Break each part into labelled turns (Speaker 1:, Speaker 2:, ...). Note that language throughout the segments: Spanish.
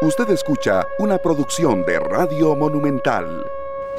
Speaker 1: Usted escucha una producción de Radio Monumental.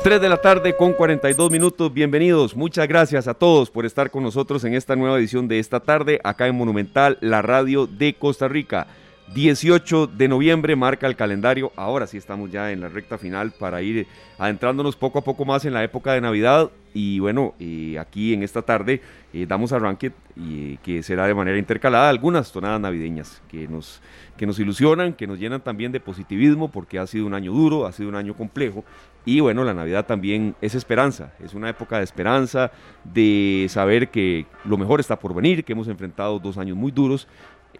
Speaker 2: 3 de la tarde con 42 minutos. Bienvenidos. Muchas gracias a todos por estar con nosotros en esta nueva edición de esta tarde acá en Monumental, la radio de Costa Rica. 18 de noviembre marca el calendario. Ahora sí estamos ya en la recta final para ir adentrándonos poco a poco más en la época de Navidad. Y bueno, eh, aquí en esta tarde eh, damos arranque y que será de manera intercalada algunas tonadas navideñas que nos, que nos ilusionan, que nos llenan también de positivismo porque ha sido un año duro, ha sido un año complejo. Y bueno, la Navidad también es esperanza, es una época de esperanza, de saber que lo mejor está por venir, que hemos enfrentado dos años muy duros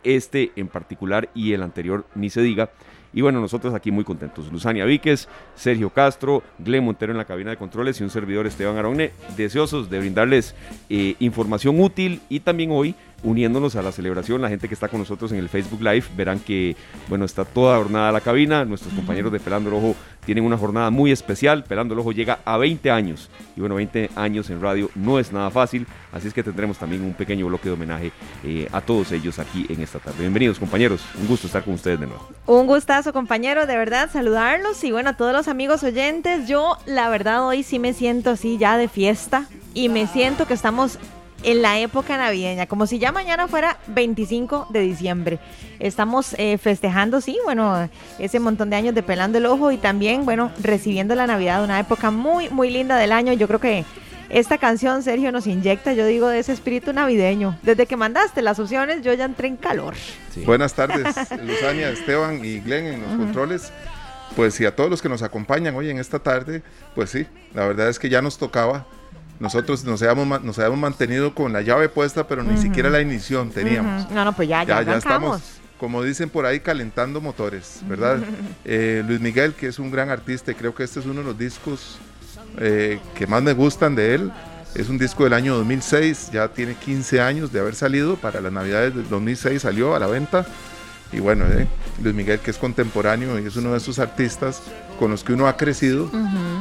Speaker 2: este en particular y el anterior ni se diga. Y bueno, nosotros aquí muy contentos. Luzania Víquez, Sergio Castro, Glenn Montero en la cabina de controles y un servidor Esteban Aronne, deseosos de brindarles eh, información útil y también hoy uniéndonos a la celebración. La gente que está con nosotros en el Facebook Live verán que, bueno, está toda jornada la cabina. Nuestros compañeros de Pelando el Ojo tienen una jornada muy especial. Pelando el Ojo llega a 20 años. Y bueno, 20 años en radio no es nada fácil. Así es que tendremos también un pequeño bloque de homenaje eh, a todos ellos aquí en esta tarde. Bienvenidos, compañeros. Un gusto estar con ustedes de nuevo.
Speaker 3: Un gustazo, compañero, de verdad, saludarlos. Y bueno, a todos los amigos oyentes, yo la verdad hoy sí me siento así ya de fiesta. Y me siento que estamos en la época navideña, como si ya mañana fuera 25 de diciembre. Estamos eh, festejando, sí, bueno, ese montón de años de pelando el ojo y también, bueno, recibiendo la Navidad, una época muy, muy linda del año. Yo creo que esta canción, Sergio, nos inyecta, yo digo, de ese espíritu navideño. Desde que mandaste las opciones, yo ya entré en calor.
Speaker 4: Buenas tardes, Luzania, Esteban y Glenn en los controles. Pues y a todos los que nos acompañan hoy en esta tarde, pues sí, la verdad es que ya nos tocaba nosotros nos habíamos, nos habíamos mantenido con la llave puesta, pero ni siquiera la inición teníamos.
Speaker 3: No, no, pues ya, ya,
Speaker 4: ya, estamos, como dicen por ahí, calentando motores, ¿verdad? Eh, Luis Miguel, que es un gran artista, y creo que este es uno de los discos eh, que más me gustan de él. Es un disco del año 2006, ya tiene 15 años de haber salido, para las navidades del 2006 salió a la venta. Y bueno, eh, Luis Miguel, que es contemporáneo y es uno de esos artistas con los que uno ha crecido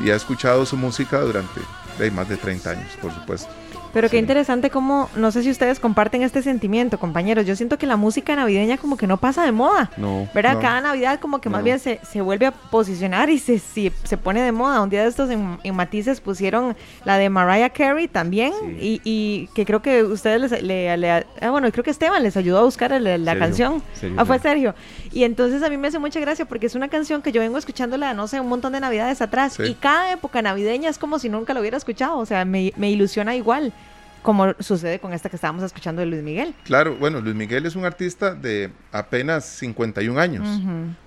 Speaker 4: y ha escuchado su música durante hay más de 30 años, por supuesto.
Speaker 3: Pero qué interesante como, no sé si ustedes comparten este sentimiento, compañeros. Yo siento que la música navideña como que no pasa de moda. No. ¿Verdad? Cada Navidad como que más bien se, se, vuelve a posicionar y se, se, pone de moda. Un día de estos en, Matices pusieron la de Mariah Carey también. Y, y, que creo que ustedes les, le, ah, bueno, creo que Esteban les ayudó a buscar la canción. ah, fue Sergio. Y entonces a mí me hace mucha gracia porque es una canción que yo vengo escuchándola, no sé, un montón de Navidades atrás. Y cada época navideña es como si nunca lo hubiera escuchado. O sea, me, me ilusiona igual como sucede con esta que estábamos escuchando de Luis Miguel.
Speaker 4: Claro, bueno, Luis Miguel es un artista de apenas 51 años,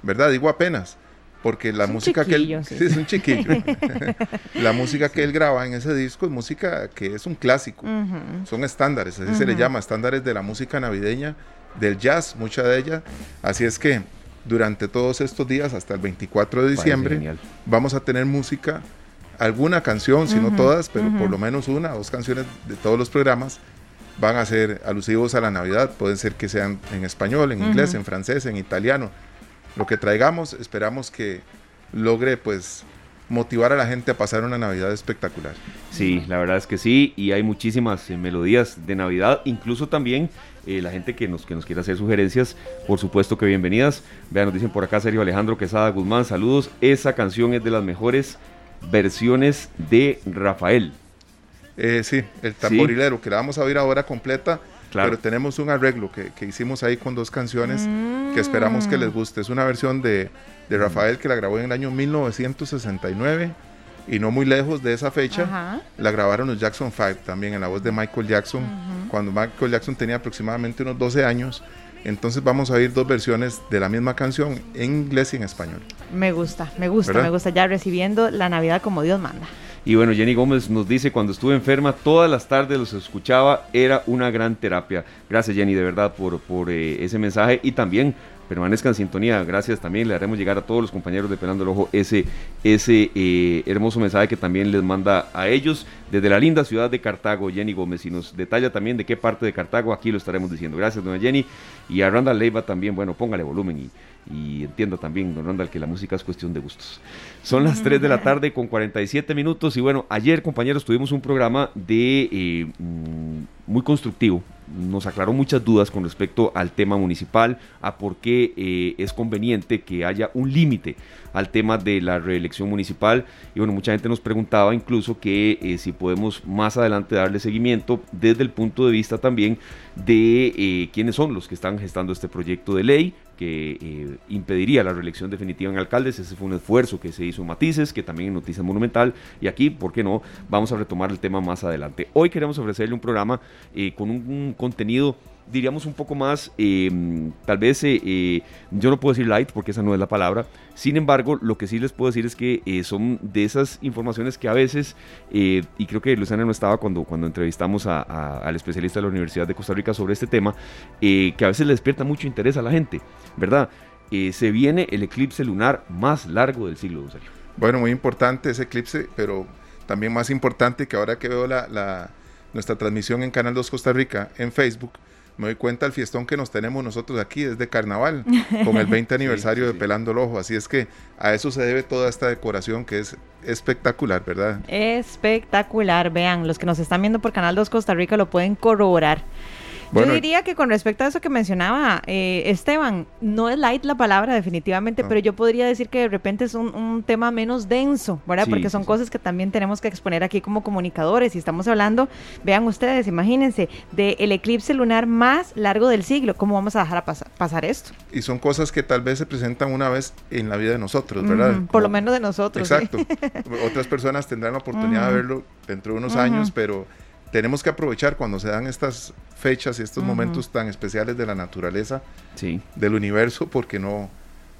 Speaker 4: ¿verdad? Digo apenas, porque la música que él... Sí. es un chiquillo. la música que él graba en ese disco es música que es un clásico, son estándares, así se le llama, estándares de la música navideña, del jazz, mucha de ella. Así es que durante todos estos días, hasta el 24 de diciembre, vamos a tener música alguna canción, si no todas, pero por lo menos una o dos canciones de todos los programas van a ser alusivos a la Navidad. Pueden ser que sean en español, en inglés, en francés, en italiano. Lo que traigamos, esperamos que logre pues motivar a la gente a pasar una Navidad espectacular.
Speaker 2: Sí, la verdad es que sí, y hay muchísimas eh, melodías de Navidad, incluso también eh, la gente que nos, que nos quiera hacer sugerencias, por supuesto que bienvenidas. Vean, nos dicen por acá Sergio Alejandro Quesada Guzmán, saludos, esa canción es de las mejores versiones de Rafael.
Speaker 4: Eh, sí, el tamborilero, que la vamos a oír ahora completa, pero tenemos un arreglo que, hicimos ahí con dos canciones que esperamos que les guste. Es una versión de, Rafael que la grabó en el año 1969 y no muy lejos de esa fecha la grabaron los Jackson 5 también en la voz de Michael Jackson, cuando Michael Jackson tenía aproximadamente unos 12 años entonces vamos a oír dos versiones de la misma canción en inglés y en español.
Speaker 3: Me gusta, me gusta, me gusta ya recibiendo la Navidad como Dios manda.
Speaker 2: Y bueno, Jenny Gómez nos dice, cuando estuve enferma, todas las tardes los escuchaba, era una gran terapia. Gracias Jenny, de verdad, por, por eh, ese mensaje y también permanezcan en sintonía. Gracias también. Le haremos llegar a todos los compañeros de Pelando el Ojo ese, ese eh, hermoso mensaje que también les manda a ellos desde la linda ciudad de Cartago, Jenny Gómez. Y nos detalla también de qué parte de Cartago, aquí lo estaremos diciendo. Gracias, doña Jenny. Y a Randall Leiva también, bueno, póngale volumen y, y entiendo también, don Randall, que la música es cuestión de gustos. Son las 3 de la tarde con 47 minutos y bueno, ayer compañeros tuvimos un programa de eh, mm, muy constructivo nos aclaró muchas dudas con respecto al tema municipal, a por qué eh, es conveniente que haya un límite al tema de la reelección municipal. Y bueno, mucha gente nos preguntaba incluso que eh, si podemos más adelante darle seguimiento desde el punto de vista también de eh, quiénes son los que están gestando este proyecto de ley que impediría la reelección definitiva en alcaldes. Ese fue un esfuerzo que se hizo en Matices, que también en Noticia Monumental. Y aquí, ¿por qué no? Vamos a retomar el tema más adelante. Hoy queremos ofrecerle un programa con un contenido diríamos un poco más, em, tal vez, eh, eh, yo no puedo decir light porque esa no es la palabra, sin embargo, lo que sí les puedo decir es que eh, son de esas informaciones que a veces, y creo que Luciana no estaba cuando, cuando entrevistamos al especialista de la Universidad de Costa Rica sobre este tema, que a veces le despierta mucho interés a la gente, ¿verdad? se viene el eclipse lunar más largo del siglo, Rosario.
Speaker 4: Bueno, muy importante ese eclipse, pero también más importante que ahora que veo la nuestra transmisión en Canal 2 Costa Rica en Facebook, me doy cuenta el fiestón que nos tenemos nosotros aquí desde carnaval, con el 20 aniversario de Pelando el Ojo. Así es que a eso se debe toda esta decoración que es espectacular, ¿verdad?
Speaker 3: Espectacular, vean, los que nos están viendo por Canal 2 Costa Rica lo pueden corroborar. Yo diría que con respecto a eso que mencionaba eh, Esteban, no es light la palabra definitivamente, pero yo podría decir que de repente es un, tema menos denso, ¿verdad? Porque son cosas que también tenemos que exponer aquí como comunicadores y estamos hablando, vean ustedes, imagínense, del eclipse lunar más largo del siglo. ¿Cómo vamos a dejar a pasar esto?
Speaker 4: Y son cosas que tal vez se presentan una vez en la vida de nosotros, ¿verdad?
Speaker 3: por lo menos de nosotros.
Speaker 4: Exacto. Otras personas tendrán la oportunidad de verlo dentro de unos años, pero tenemos que aprovechar cuando se dan estas fechas y estos momentos tan especiales de la naturaleza, del universo, porque no,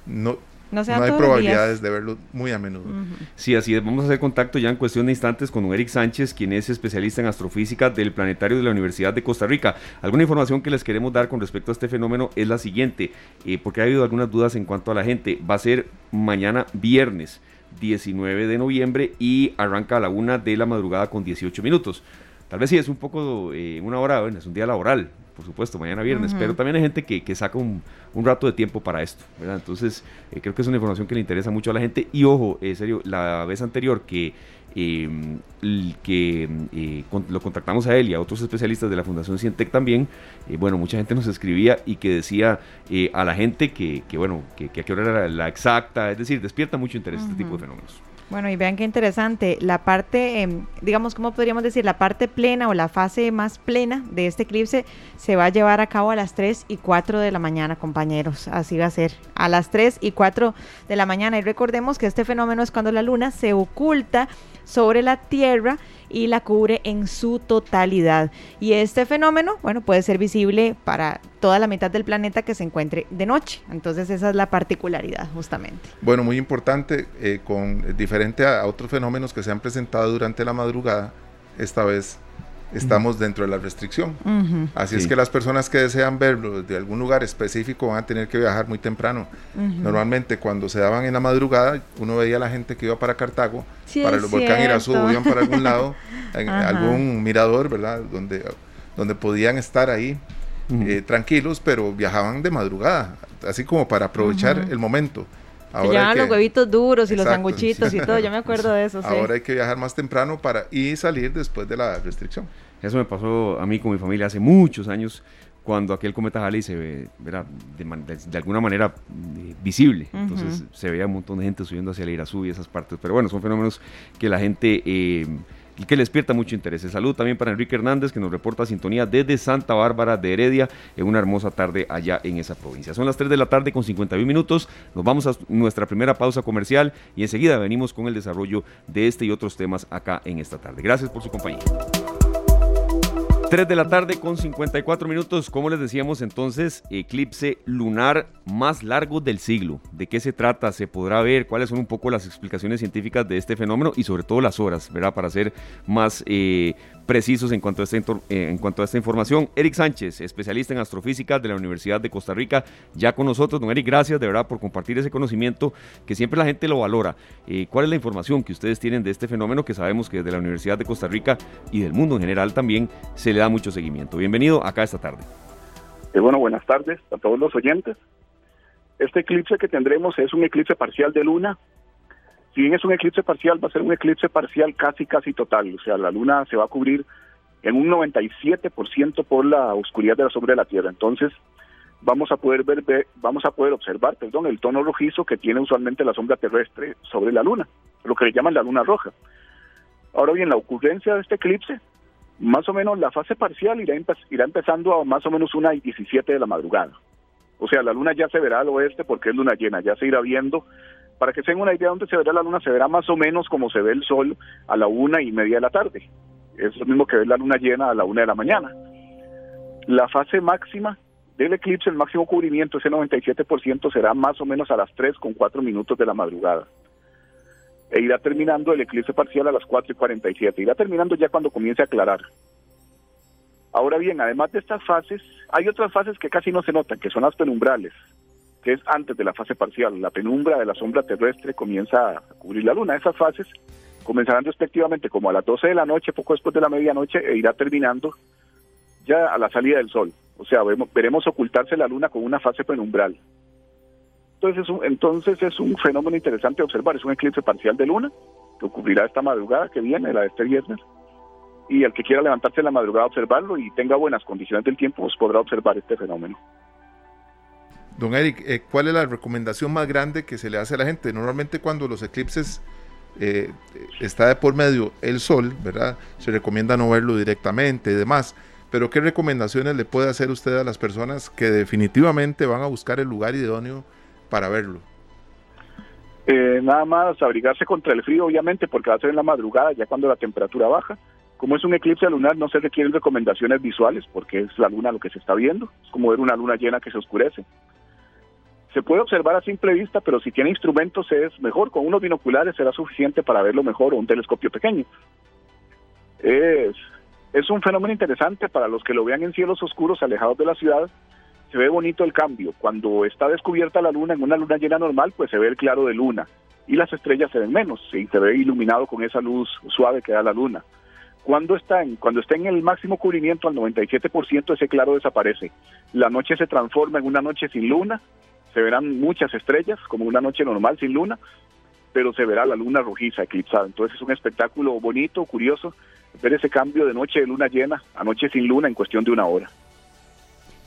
Speaker 4: no, no, hay probabilidades de verlo muy a menudo.
Speaker 2: Sí, así es. Vamos a hacer contacto ya en cuestión de instantes con Eric Sánchez, quien es especialista en astrofísica del Planetario de la Universidad de Costa Rica. Alguna información que les queremos dar con respecto a este fenómeno es la siguiente, eh, porque ha habido algunas dudas en cuanto a la gente. Va a ser mañana viernes 19 de noviembre y arranca a la una de la madrugada con 18 minutos. Tal vez sí es un poco, eh, una hora, bueno, es un día laboral, por supuesto, mañana viernes, pero también hay gente que, que saca un, un, rato de tiempo para esto, ¿verdad? Entonces, eh, creo que es una información que le interesa mucho a la gente. Y ojo, en serio, la vez anterior que, em, que eh, lo contactamos a él y a otros especialistas de la Fundación Cientec también, bueno, mucha gente nos escribía y que decía a la gente que, que bueno, que, que, a qué hora era la exacta, es decir, despierta mucho interés este tipo de fenómenos.
Speaker 3: Bueno, y vean qué interesante, la parte, em, digamos, ¿cómo podríamos decir? La parte plena o la fase más plena de este eclipse se va a llevar a cabo a las 3 y 4 de la mañana, compañeros. Así va a ser, a las 3 y 4 de la mañana. Y recordemos que este fenómeno es cuando la luna se oculta sobre la Tierra y la cubre en su totalidad. Y este fenómeno, bueno, puede ser visible para toda la mitad del planeta que se encuentre de noche. Entonces esa es la particularidad justamente.
Speaker 4: Bueno, muy importante, eh, con diferente a otros fenómenos que se han presentado durante la madrugada, esta vez estamos dentro de la restricción. Así es que las personas que desean verlo de algún lugar específico van a tener que viajar muy temprano. Normalmente cuando se daban en la madrugada, uno veía a la gente que iba para Cartago, para el volcán Irazú, iban para algún lado, en algún mirador, ¿verdad? Donde, donde podían estar ahí eh, tranquilos, pero viajaban de madrugada, así como para aprovechar el momento.
Speaker 3: Ahora los huevitos duros y los sanguchitos y todo, yo me acuerdo de eso.
Speaker 4: Ahora hay que viajar más temprano para y salir después de la restricción.
Speaker 2: Eso me pasó a mí con mi familia hace muchos años, cuando aquel cometa Halley se ve de, de, alguna manera eh, visible. Entonces se veía un montón de gente subiendo hacia el Irazú y esas partes. Pero bueno, son fenómenos que la gente... Eh, que le despierta mucho interés. Salud también para Enrique Hernández, que nos reporta sintonía desde Santa Bárbara de Heredia, en una hermosa tarde allá en esa provincia. Son las 3 de la tarde con 51 minutos. Nos vamos a nuestra primera pausa comercial y enseguida venimos con el desarrollo de este y otros temas acá en esta tarde. Gracias por su compañía. 3 de la tarde con 54 minutos. Como les decíamos entonces, eclipse lunar más largo del siglo. ¿De qué se trata? ¿Se podrá ver? ¿Cuáles son un poco las explicaciones científicas de este fenómeno? Y sobre todo las horas, ¿verdad? Para ser más eh, precisos en cuanto, a esta, eh, en cuanto a esta información. Eric Sánchez, especialista en astrofísica de la Universidad de Costa Rica, ya con nosotros. Don Eric, gracias de verdad por compartir ese conocimiento que siempre la gente lo valora. Eh, ¿Cuál es la información que ustedes tienen de este fenómeno que sabemos que desde la Universidad de Costa Rica y del mundo en general también se le da mucho seguimiento? Bienvenido acá esta tarde.
Speaker 5: Eh, bueno, buenas tardes a todos los oyentes. Este eclipse que tendremos es un eclipse parcial de luna si bien es un eclipse parcial, va a ser un eclipse parcial casi, casi total. O sea, la luna se va a cubrir en un 97% por la oscuridad de la sombra de la Tierra. Entonces, vamos a poder ver, vamos a poder observar, perdón, el tono rojizo que tiene usualmente la sombra terrestre sobre la luna, lo que le llaman la luna roja. Ahora bien, la ocurrencia de este eclipse, más o menos la fase parcial irá, irá empezando a más o menos una y 17 de la madrugada. O sea, la luna ya se verá al oeste porque es luna llena, ya se irá viendo. Para que se den una idea de dónde se verá la luna, se verá más o menos como se ve el sol a la una y media de la tarde. Es lo mismo que ver la luna llena a la una de la mañana. La fase máxima del eclipse, el máximo cubrimiento, ese 97%, será más o menos a las 3 con 4 minutos de la madrugada. E irá terminando el eclipse parcial a las 4 y 47. Irá terminando ya cuando comience a aclarar. Ahora bien, además de estas fases, hay otras fases que casi no se notan, que son las penumbrales, que es antes de la fase parcial. La penumbra de la sombra terrestre comienza a cubrir la luna. Esas fases comenzarán respectivamente como a las 12 de la noche, poco después de la medianoche, e irá terminando ya a la salida del sol. O sea, veremos ocultarse la luna con una fase penumbral. Entonces es, un, entonces es un fenómeno interesante observar. Es un eclipse parcial de luna que ocurrirá esta madrugada que viene, la de este viernes. Y el que quiera levantarse en la madrugada a observarlo y tenga buenas condiciones del tiempo, pues podrá observar este fenómeno.
Speaker 4: Don Eric, eh, ¿cuál es la recomendación más grande que se le hace a la gente? Normalmente cuando los eclipses eh, está de por medio el sol, ¿verdad? Se recomienda no verlo directamente y demás pero ¿qué recomendaciones le puede hacer usted a las personas que definitivamente van a buscar el lugar idóneo para verlo?
Speaker 5: Eh, nada más abrigarse contra el frío, obviamente, porque va a ser en la madrugada, ya cuando la temperatura baja. Como es un eclipse lunar, no se requieren recomendaciones visuales, porque es la luna lo que se está viendo. Es como ver una luna llena que se oscurece. Se puede observar a simple vista, pero si tiene instrumentos es mejor. Con unos binoculares será suficiente para verlo mejor o un telescopio pequeño. Es es un fenómeno interesante para los que lo vean en cielos oscuros, alejados de la ciudad. Se ve bonito el cambio. Cuando está descubierta la luna en una luna llena normal, pues se ve el claro de luna y las estrellas se ven menos, y se ve iluminado con esa luz suave que da la luna. Cuando está en, cuando está en el máximo cubrimiento al 97%, ese claro desaparece. La noche se transforma en una noche sin luna, se verán muchas estrellas, como una noche normal sin luna, pero se verá la luna rojiza eclipsada. Entonces es un espectáculo bonito, curioso, ver ese cambio de noche de luna llena a noche sin luna en cuestión de una hora.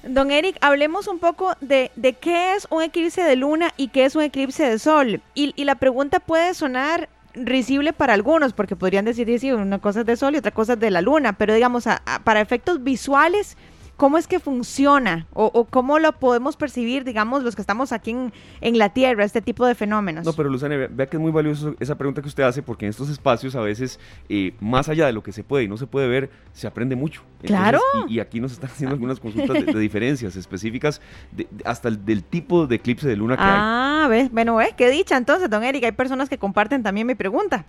Speaker 3: Don Eric, hablemos un poco de, de qué es un eclipse de luna y qué es un eclipse de sol. Y, y la pregunta puede sonar risible para algunos, porque podrían decir, sí, una cosa es de sol y otra cosa es de la luna, pero digamos, para efectos visuales, ¿Cómo es que funciona o, cómo lo podemos percibir, digamos, los que estamos aquí en, la Tierra, este tipo de fenómenos?
Speaker 2: No, pero Luzane, vea que es muy valioso esa pregunta que usted hace porque en estos espacios a veces, eh, más allá de lo que se puede y no se puede ver, se aprende mucho.
Speaker 3: claro.
Speaker 2: Y, aquí nos están haciendo algunas consultas de, diferencias específicas, hasta el, del tipo de eclipse de luna que
Speaker 3: ah,
Speaker 2: hay.
Speaker 3: Ah, ves, bueno, ¿ves? Qué dicha entonces, don Eric. Hay personas que comparten también mi pregunta.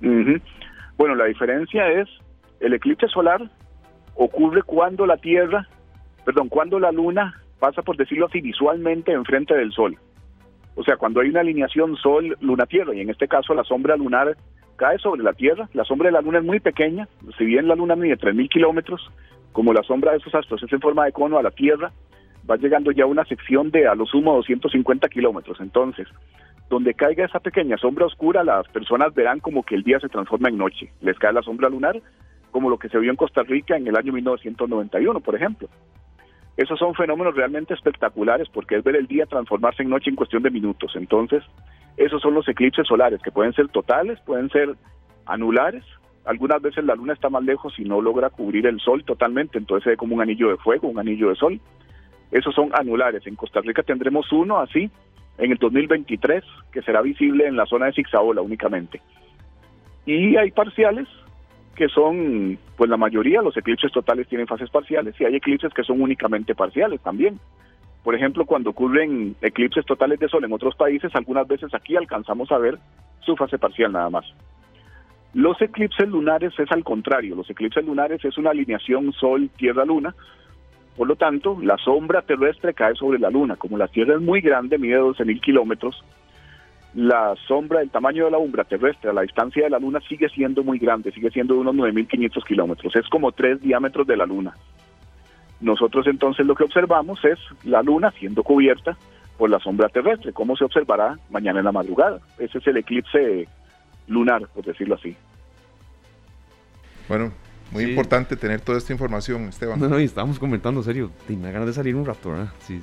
Speaker 5: Bueno, la diferencia es el eclipse solar ocurre cuando la Tierra, perdón, cuando la Luna pasa, por decirlo así, visualmente enfrente del Sol. O sea, cuando hay una alineación Sol-Luna-Tierra, y en este caso la sombra lunar cae sobre la Tierra, la sombra de la Luna es muy pequeña, si bien la Luna mide 3.000 kilómetros, como la sombra de esos astros es en forma de cono a la Tierra, va llegando ya a una sección de a lo sumo 250 kilómetros. Entonces, donde caiga esa pequeña sombra oscura, las personas verán como que el día se transforma en noche. Les cae la sombra lunar como lo que se vio en Costa Rica en el año 1991, por ejemplo. Esos son fenómenos realmente espectaculares porque es ver el día transformarse en noche en cuestión de minutos. Entonces, esos son los eclipses solares, que pueden ser totales, pueden ser anulares. Algunas veces la luna está más lejos y no logra cubrir el sol totalmente, entonces se ve como un anillo de fuego, un anillo de sol. Esos son anulares. En Costa Rica tendremos uno así en el 2023, que será visible en la zona de Zigzaola únicamente. Y hay parciales que son, pues la mayoría, los eclipses totales tienen fases parciales y hay eclipses que son únicamente parciales también. Por ejemplo, cuando ocurren eclipses totales de sol en otros países, algunas veces aquí alcanzamos a ver su fase parcial nada más. Los eclipses lunares es al contrario, los eclipses lunares es una alineación Sol-Tierra-Luna, por lo tanto, la sombra terrestre cae sobre la Luna. Como la Tierra es muy grande, mide 12.000 kilómetros, la sombra, el tamaño de la umbra terrestre a la distancia de la Luna sigue siendo muy grande, sigue siendo de unos 9.500 kilómetros, es como tres diámetros de la Luna. Nosotros entonces lo que observamos es la Luna siendo cubierta por la sombra terrestre, como se observará mañana en la madrugada. Ese es el eclipse lunar, por decirlo así.
Speaker 4: Bueno, Muy importante tener toda esta información, Esteban.
Speaker 2: No, no, y estábamos comentando, serio, me ganas de salir un rato, ¿verdad? Sí,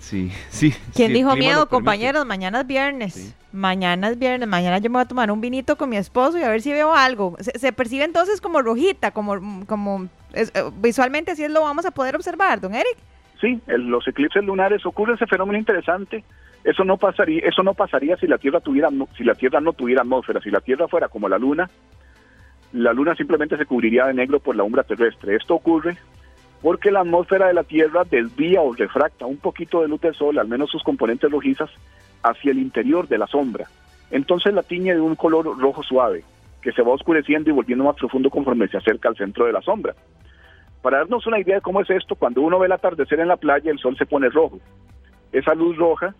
Speaker 2: sí, sí.
Speaker 3: ¿Quién dijo miedo, compañeros? Mañana es viernes. Mañana es viernes. Mañana yo me voy a tomar un vinito con mi esposo y a ver si veo algo. Se, percibe entonces como rojita, como, como eh, visualmente así es lo vamos a poder observar, don Eric.
Speaker 5: Sí, los eclipses lunares ocurre ese fenómeno interesante. Eso no pasaría, eso no pasaría si la Tierra tuviera, si la Tierra no tuviera atmósfera. Si la Tierra fuera como la Luna, la Luna simplemente se cubriría de negro por la umbra terrestre. Esto ocurre porque la atmósfera de la Tierra desvía o refracta un poquito de luz del Sol, al menos sus componentes rojizas, hacia el interior de la sombra. Entonces la tiñe de un color rojo suave, que se va oscureciendo y volviendo más profundo conforme se acerca al centro de la sombra. Para darnos una idea de cómo es esto, cuando uno ve el atardecer en la playa, el sol se pone rojo. Esa luz roja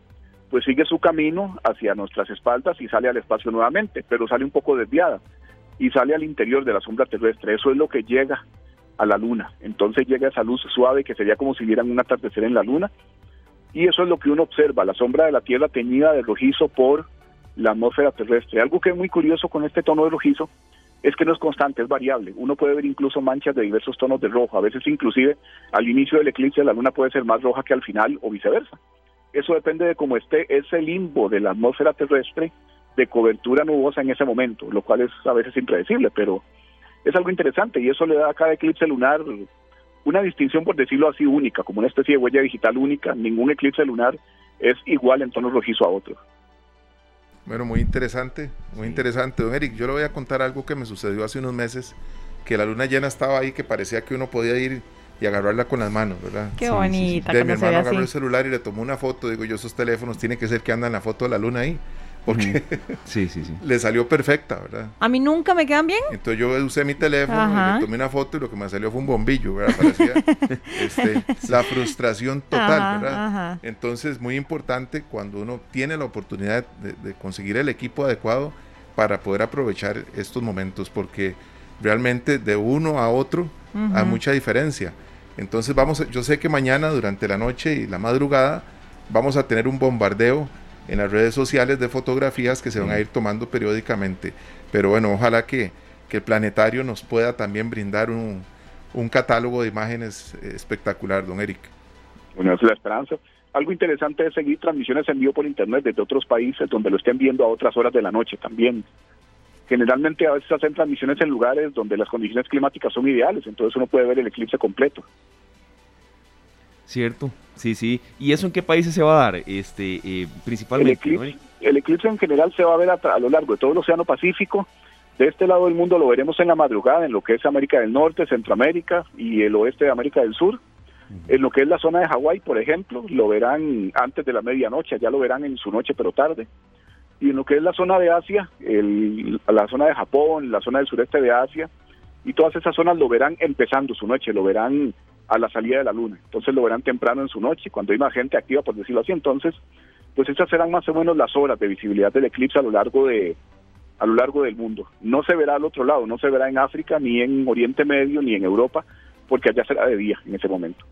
Speaker 5: pues sigue su camino hacia nuestras espaldas y sale al espacio nuevamente, pero sale un poco desviada y sale al interior de la sombra terrestre. Eso es lo que llega a la luna. Entonces llega esa luz suave que sería como si vieran un atardecer en la luna. Y eso es lo que uno observa, la sombra de la Tierra teñida de rojizo por la atmósfera terrestre. Algo que es muy curioso con este tono de rojizo es que no es constante, es variable. Uno puede ver incluso manchas de diversos tonos de rojo. A veces inclusive al inicio del eclipse la luna puede ser más roja que al final o viceversa. Eso depende de cómo esté ese limbo de la atmósfera terrestre de cobertura nubosa en ese momento, lo cual es a veces impredecible, pero es algo interesante y eso le da a cada eclipse lunar una distinción, por decirlo así, única, como una especie de huella digital única. Ningún eclipse lunar es igual en tono rojizo a otro.
Speaker 4: Bueno, muy interesante, muy interesante. Don Eric, yo le voy a contar algo que me sucedió hace unos meses, que la luna llena estaba ahí, que parecía que uno podía ir y agarrarla con las manos, ¿verdad?
Speaker 3: Qué bonita.
Speaker 4: De mi hermano agarró el celular y le tomó una foto, digo yo, esos teléfonos tiene que ser que andan la foto de la luna ahí porque
Speaker 2: sí, sí, sí.
Speaker 4: le salió perfecta, ¿verdad?
Speaker 3: A mí nunca me quedan bien.
Speaker 4: Entonces yo usé mi teléfono, le tomé una foto y lo que me salió fue un bombillo, ¿verdad? Parecía este, la frustración total, ¿verdad? Entonces, muy importante cuando uno tiene la oportunidad de, conseguir el equipo adecuado para poder aprovechar estos momentos, porque realmente de uno a otro hay mucha diferencia. Entonces vamos, yo sé que mañana durante la noche y la madrugada vamos a tener un bombardeo en las redes sociales de fotografías que se van a ir tomando periódicamente. Pero bueno, ojalá que, el planetario nos pueda también brindar un, catálogo de imágenes eh, espectacular, don Eric.
Speaker 5: Bueno, es la esperanza. Algo interesante es seguir transmisiones en vivo por internet desde otros países donde lo estén viendo a otras horas de la noche también. Generalmente a veces hacen transmisiones en lugares donde las condiciones climáticas son ideales, entonces uno puede ver el eclipse completo.
Speaker 2: Cierto, sí, sí. ¿Y eso en qué países se va a dar este, eh, principalmente?
Speaker 5: El eclipse, en general se va a ver a, lo largo de todo el Océano Pacífico. De este lado del mundo lo veremos en la madrugada, en lo que es América del Norte, Centroamérica y el oeste de América del Sur. En lo que es la zona de Hawái, por ejemplo, lo verán antes de la medianoche, ya lo verán en su noche, pero tarde. Y en lo que es la zona de Asia, el, la zona de Japón, la zona del sureste de Asia, y todas esas zonas lo verán empezando su noche, lo verán a la salida de la luna. Entonces lo verán temprano en su noche, cuando hay más gente activa, por decirlo así. Entonces, pues esas serán más o menos las horas de visibilidad del eclipse a lo largo de a lo largo del mundo. No se verá al otro lado, no se verá en África, ni en Oriente Medio, ni en Europa, porque allá será de día en ese momento.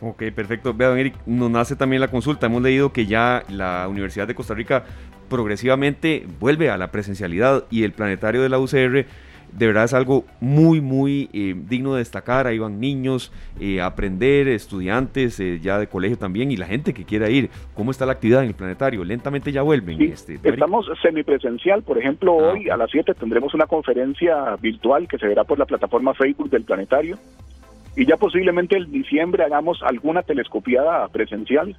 Speaker 2: Ok, perfecto. Vea, don Eric, nos nace también la consulta. Hemos leído que ya la Universidad de Costa Rica progresivamente vuelve a la presencialidad y el planetario de la UCR de verdad es algo muy, muy eh, digno de destacar. Ahí van niños eh, a aprender, estudiantes eh, ya de colegio también y la gente que quiera ir. ¿Cómo está la actividad en el planetario? Lentamente ya vuelven.
Speaker 5: este, estamos semipresencial. Por ejemplo, ah, hoy a las 7 tendremos una conferencia virtual que se verá por la plataforma Facebook del planetario. Y ya posiblemente en diciembre hagamos alguna telescopiada presencial,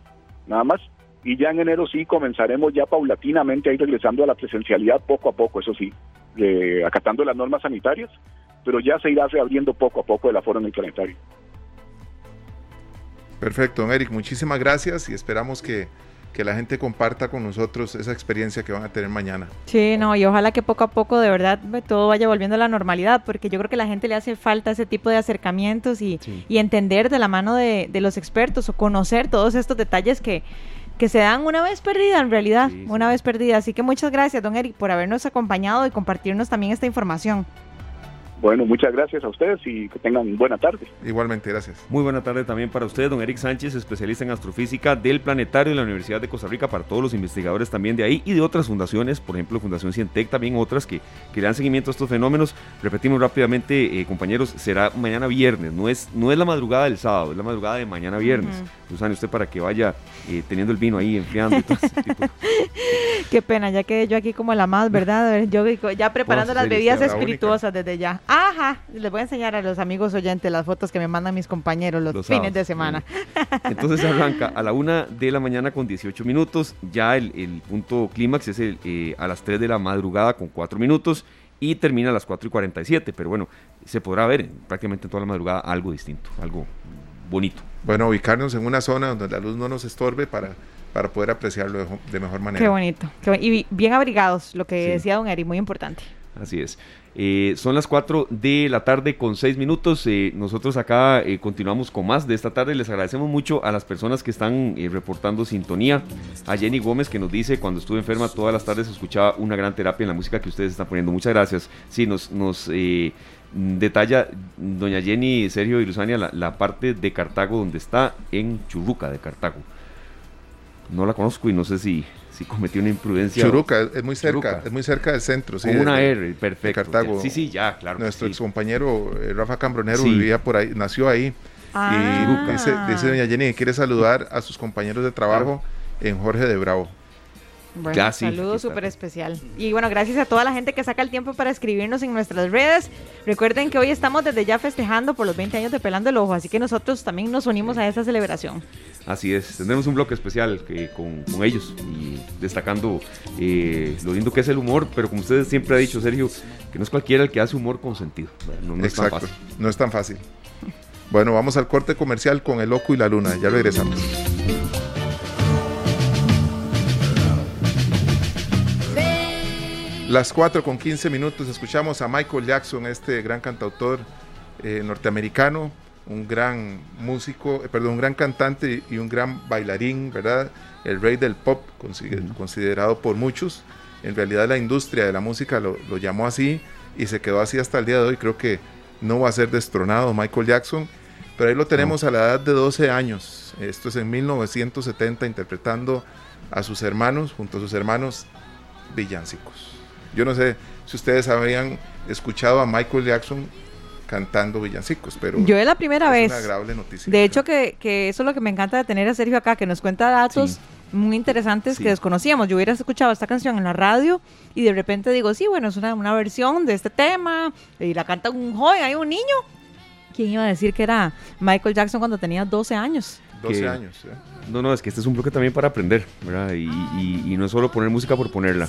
Speaker 5: nada más y ya en enero sí comenzaremos ya paulatinamente a ir regresando a la presencialidad poco a poco, eso sí, acatando las normas sanitarias, pero ya se irá reabriendo poco a poco el aforo en el planetario.
Speaker 4: Perfecto, don Eric, muchísimas gracias y esperamos que, que la gente comparta con nosotros esa experiencia que van a tener mañana.
Speaker 3: Sí, no, y ojalá que poco a poco de verdad todo vaya volviendo a la normalidad, porque yo creo que a la gente le hace falta ese tipo de acercamientos y, y entender de la mano de, de, los expertos o conocer todos estos detalles que, que se dan una vez perdida en realidad, una vez perdida. Así que muchas gracias, don Eric, por habernos acompañado y compartirnos también esta información.
Speaker 5: Bueno, muchas gracias a ustedes y que tengan buena tarde.
Speaker 4: Igualmente, gracias.
Speaker 2: Muy buena tarde también para usted, don Eric Sánchez, especialista en astrofísica del Planetario de la Universidad de Costa Rica, para todos los investigadores también de ahí y de otras fundaciones, por ejemplo, Fundación Cientec, también otras que, que le dan seguimiento a estos fenómenos. Repetimos rápidamente, eh, compañeros, será mañana viernes, no es, no es la madrugada del sábado, es la madrugada de mañana viernes. Uh usted para que vaya eh, teniendo el vino ahí enfriando y todo ese tipo.
Speaker 3: Qué pena, ya quedé yo aquí como la más, ¿verdad? Yo ya preparando las bebidas espirituosas desde ya. Ajá, les voy a enseñar a los amigos oyentes las fotos que me mandan mis compañeros los, fines de semana.
Speaker 2: Entonces arranca a la una de la mañana con 18 minutos, ya el, punto clímax es el, eh, a las 3 de la madrugada con 4 minutos y termina a las 4 y 47, pero bueno, se podrá ver prácticamente en toda la madrugada algo distinto, algo bonito.
Speaker 4: Bueno, ubicarnos en una zona donde la luz no nos estorbe para para poder apreciarlo de, mejor manera.
Speaker 3: Qué bonito. y bien abrigados, lo que decía don Eri, muy importante.
Speaker 2: Así es. Eh, son las 4 de la tarde con 6 minutos. Eh, nosotros acá eh, continuamos con más de esta tarde. Les agradecemos mucho a las personas que están reportando sintonía. A Jenny Gómez que nos dice, cuando estuve enferma todas las tardes escuchaba una gran terapia en la música que ustedes están poniendo. Muchas gracias. Sí, nos, nos detalla doña Jenny, Sergio y Luzania la, la parte de Cartago donde está en Churruca de Cartago no la conozco y no sé si, si cometí una imprudencia.
Speaker 4: Churuca, es muy cerca, es muy cerca del centro.
Speaker 2: Sí, una R, perfecto.
Speaker 4: Cartago.
Speaker 2: Sí, sí, ya, claro.
Speaker 4: Nuestro ex compañero eh, Rafa Cambronero vivía por ahí, nació ahí. Ah. Y dice, dice doña Jenny que quiere saludar a sus compañeros de trabajo en Jorge de Bravo.
Speaker 3: Bueno, un saludo súper especial. Y bueno, gracias a toda la gente que saca el tiempo para escribirnos en nuestras redes. Recuerden que hoy estamos desde ya festejando por los 20 años de Pelando el Ojo, así que nosotros también nos unimos a esa celebración.
Speaker 2: Así es, tendremos un bloque especial con, ellos y destacando eh, lo lindo que es el humor, pero como ustedes siempre ha dicho, Sergio, que no es cualquiera el que hace humor con sentido.
Speaker 4: No, es tan fácil. No es tan fácil. Bueno, vamos al corte comercial con El Loco y la Luna. Ya regresamos. Las 4 con 15 minutos escuchamos a Michael Jackson, este gran cantautor eh, norteamericano, un gran músico, eh, perdón, un gran cantante y un gran bailarín, ¿verdad? El rey del pop, considerado por muchos. En realidad la industria de la música lo, lo, llamó así y se quedó así hasta el día de hoy. Creo que no va a ser destronado Michael Jackson, pero ahí lo tenemos a la edad de 12 años. Esto es en 1970 interpretando a sus hermanos, junto a sus hermanos, villancicos. Yo no sé si ustedes habían escuchado a Michael Jackson cantando villancicos, pero
Speaker 3: yo es la primera vez.
Speaker 4: Una agradable noticia.
Speaker 3: De hecho, que, eso es lo que me encanta de tener a Sergio acá, que nos cuenta datos muy interesantes que desconocíamos. Yo hubiera escuchado esta canción en la radio y de repente digo, sí, bueno, es una, una versión de este tema y la canta un joven, hay un niño. ¿Quién iba a decir que era Michael Jackson cuando tenía 12 años?
Speaker 4: 12 años, ¿eh?
Speaker 2: No, no, es que este es un bloque también para aprender, ¿verdad? Y, y no es solo poner música por ponerla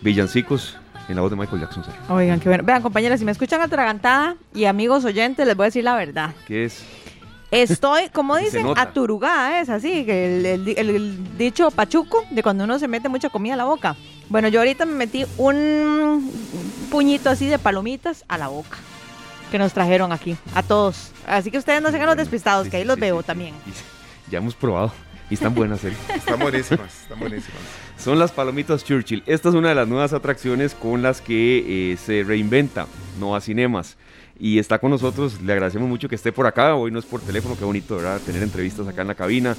Speaker 2: villancicos en la voz de Michael Jackson.
Speaker 3: Oigan, qué bueno. Vean, compañeras, si me escuchan atragantada y amigos oyentes, les voy a decir la verdad.
Speaker 2: ¿Qué es?
Speaker 3: Estoy, como dicen, aturugada, es así, que el, dicho pachuco de cuando uno se mete mucha comida a la boca. Bueno, yo ahorita me metí un puñito así de palomitas a la boca que nos trajeron aquí, a todos. Así que ustedes no se hagan los despistados, que ahí los veo también.
Speaker 2: Ya hemos probado. Y están buenas, ¿eh?
Speaker 4: Están buenísimas, están buenísimas.
Speaker 2: Son las palomitas Churchill. Esta es una de las nuevas atracciones con las que eh, se reinventa Nova Cinemas. Y está con nosotros, le agradecemos mucho que esté por acá. Hoy no es por teléfono, qué bonito, ¿verdad? Tener entrevistas acá en la cabina.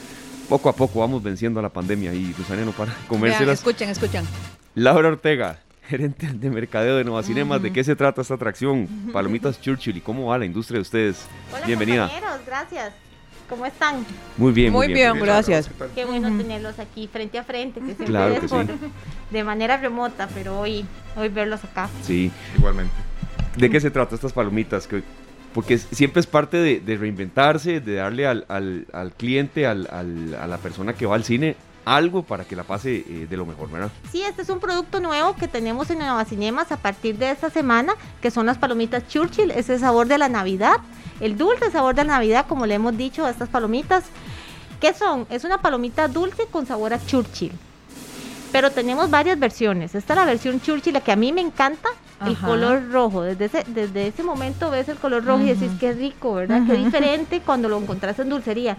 Speaker 2: Poco a poco vamos venciendo a la pandemia y Susana no para comérselas.
Speaker 3: escuchen, escuchen.
Speaker 2: Laura Ortega, gerente de mercadeo de Nova Cinemas. ¿De qué se trata esta atracción? Palomitas Churchill y cómo va la industria de ustedes.
Speaker 6: Hola,
Speaker 2: Bienvenida.
Speaker 6: Compañeros, gracias. ¿Cómo están?
Speaker 2: Muy bien,
Speaker 3: muy, bien. gracias.
Speaker 6: Qué bueno tenerlos aquí frente a frente, que siempre de manera remota, pero hoy, hoy verlos acá.
Speaker 2: Sí,
Speaker 4: igualmente.
Speaker 2: ¿De qué se trata estas palomitas? porque siempre es parte de, reinventarse, de darle al, al, cliente, al, a la persona que va al cine, algo para que la pase eh, de lo mejor, ¿verdad?
Speaker 6: Sí, este es un producto nuevo que tenemos en Nueva Cinemas a partir de esta semana, que son las palomitas Churchill, ese sabor de la Navidad el dulce sabor de la Navidad, como le hemos dicho a estas palomitas. ¿Qué son? Es una palomita dulce con sabor a Churchill. Pero tenemos varias versiones. Esta es la versión Churchill, la que a mí me encanta, el color rojo. Desde ese, desde ese momento ves el color rojo y decís es rico, ¿verdad? Qué diferente cuando lo encontrás en dulcería.